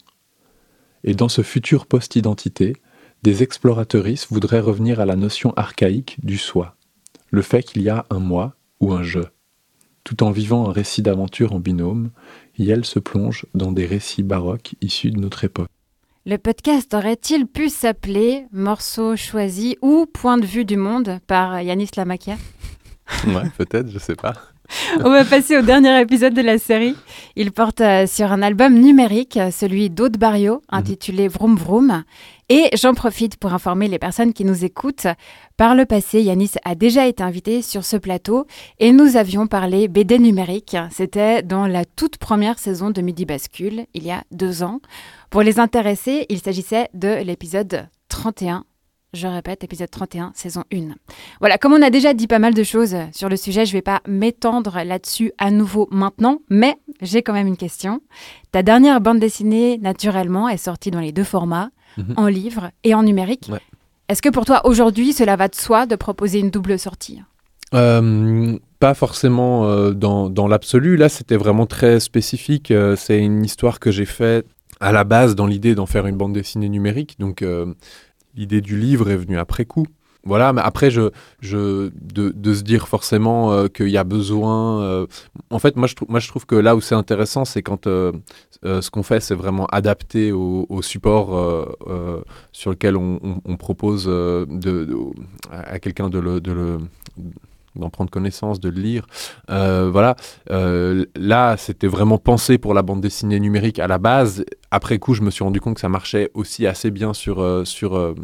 Et dans ce futur post-identité, des exploratrices voudraient revenir à la notion archaïque du soi, le fait qu'il y a un moi ou un je. Tout en vivant un récit d'aventure en binôme, Yel se plonge dans des récits baroques issus de notre époque. Le podcast aurait-il pu s'appeler Morceau choisi ou Point de vue du monde par Yanis Lamakia? Ouais, peut-être, je sais pas. On va passer au dernier épisode de la série. Il porte euh, sur un album numérique, celui d'Aude Barrio, intitulé Vroom Vroom. Et j'en profite pour informer les personnes qui nous écoutent. Par le passé, Yanis a déjà été invité sur ce plateau et nous avions parlé BD numérique. C'était dans la toute première saison de Midi Bascule, il y a deux ans. Pour les intéressés, il s'agissait de l'épisode 31 je répète, épisode 31, saison 1. Voilà, comme on a déjà dit pas mal de choses sur le sujet, je ne vais pas m'étendre là-dessus à nouveau maintenant, mais j'ai quand même une question. Ta dernière bande dessinée, naturellement, est sortie dans les deux formats, Mhm. en livre et en numérique. Ouais. Est-ce que pour toi, aujourd'hui, cela va de soi de proposer une double sortie? Euh, pas forcément euh, dans, dans l'absolu. Là, c'était vraiment très spécifique. Euh, c'est une histoire que j'ai faite à la base dans l'idée d'en faire une bande dessinée numérique. Donc, l'idée du livre est venue après coup. Voilà, mais après, je, je, de, de se dire forcément euh, qu'il y a besoin. euh, en fait, moi je, moi, je trouve que là où c'est intéressant, c'est quand euh, ce qu'on fait, c'est vraiment adapté au, support sur lequel on, propose de, à quelqu'un. De le d'en prendre connaissance, de le lire. Euh, voilà. Euh, là, c'était vraiment pensé pour la bande dessinée numérique à la base. Après coup, je me suis rendu compte que ça marchait aussi assez bien sur, euh, sur,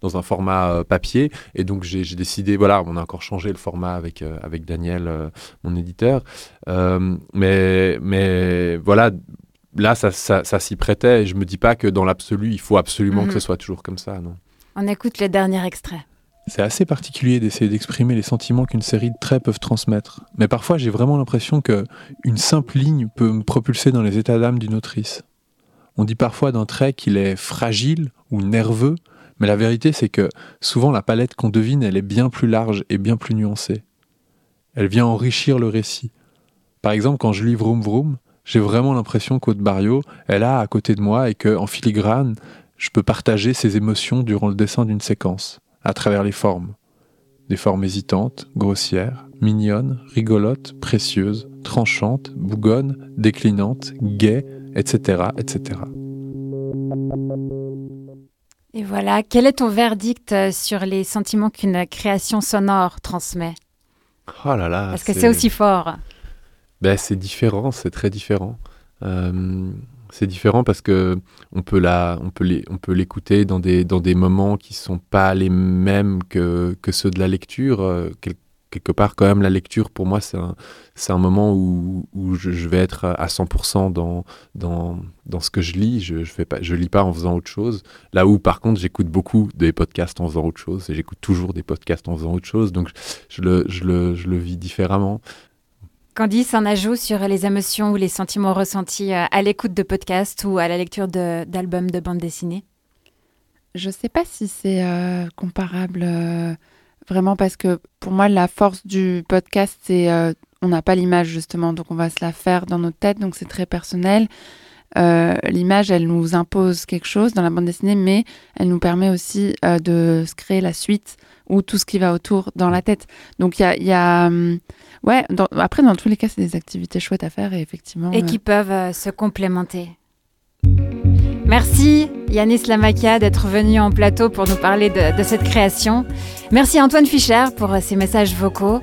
dans un format papier. Et donc, j'ai décidé, voilà, on a encore changé le format avec, avec Daniel, mon éditeur. Mais, mais voilà, là, ça, ça, ça s'y prêtait. Et je me dis pas que dans l'absolu, il faut absolument Mhm. que ce soit toujours comme ça, non. On écoute le dernier extrait. C'est assez particulier d'essayer d'exprimer les sentiments qu'une série de traits peuvent transmettre. Mais parfois, j'ai vraiment l'impression que une simple ligne peut me propulser dans les états d'âme d'une autrice. On dit parfois d'un trait qu'il est fragile ou nerveux, mais la vérité c'est que souvent la palette qu'on devine, elle est bien plus large et bien plus nuancée. Elle vient enrichir le récit. Par exemple, quand je lis Vroom Vroom, j'ai vraiment l'impression qu'Aude Barrio, elle a à côté de moi et que, en filigrane, je peux partager ses émotions durant le dessin d'une séquence, à travers les formes. Des formes hésitantes, grossières, mignonnes, rigolotes, précieuses, tranchantes, bougonnes, déclinantes, gaies, etc., etc. Et voilà, quel est ton verdict euh, sur les sentiments qu'une création sonore transmet? Oh là là. Est-ce que c'est aussi fort Ben, c'est différent, c'est très différent. Euh, c'est différent parce que on peut la, on peut les, on peut l'écouter dans des, dans des moments qui sont pas les mêmes que, que ceux de la lecture. Euh, quel- quelque part, quand même, la lecture pour moi, c'est un, c'est un moment où, je vais être à 100% dans, dans, dans ce que je lis. Je, je fais pas, je lis pas en faisant autre chose. Là où, par contre, j'écoute beaucoup des podcasts en faisant autre chose et j'écoute toujours des podcasts en faisant autre chose. Donc, je le, je le, je le vis différemment. Candice, un ajout sur les émotions ou les sentiments ressentis euh, à l'écoute de podcasts ou à la lecture de- d'albums de, bande dessinée? Je sais pas si c'est euh, comparable euh, vraiment parce que pour moi la force du podcast c'est euh, on n'a pas l'image justement donc on va se la faire dans notre tête donc c'est très personnel. L'image elle nous impose quelque chose dans la bande dessinée mais elle nous permet aussi de se créer la suite ou tout ce qui va autour dans la tête. Donc il y a, il y a, hum, ouais dans- après dans tous les cas c'est des activités chouettes à faire et effectivement et euh, qui peuvent euh, se complémenter. Merci Yanis Lamakia d'être venu en plateau pour nous parler de, de cette création. Merci Antoine Fischer pour euh, ses messages vocaux.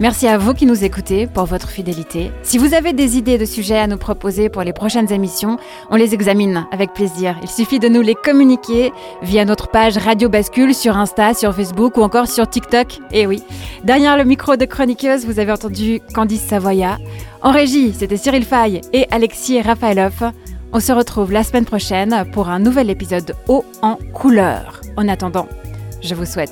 Merci à vous qui nous écoutez pour votre fidélité. Si vous avez des idées de sujets à nous proposer pour les prochaines émissions, on les examine avec plaisir. Il suffit de nous les communiquer via notre page Radio Bascule sur Insta, sur Facebook ou encore sur TikTok. Et oui, derrière le micro de chroniqueuse, vous avez entendu Candice Savoya. En régie, c'était Cyril Fay et Alexis Rafaelov. On se retrouve la semaine prochaine pour un nouvel épisode haut en couleur. En attendant, je vous souhaite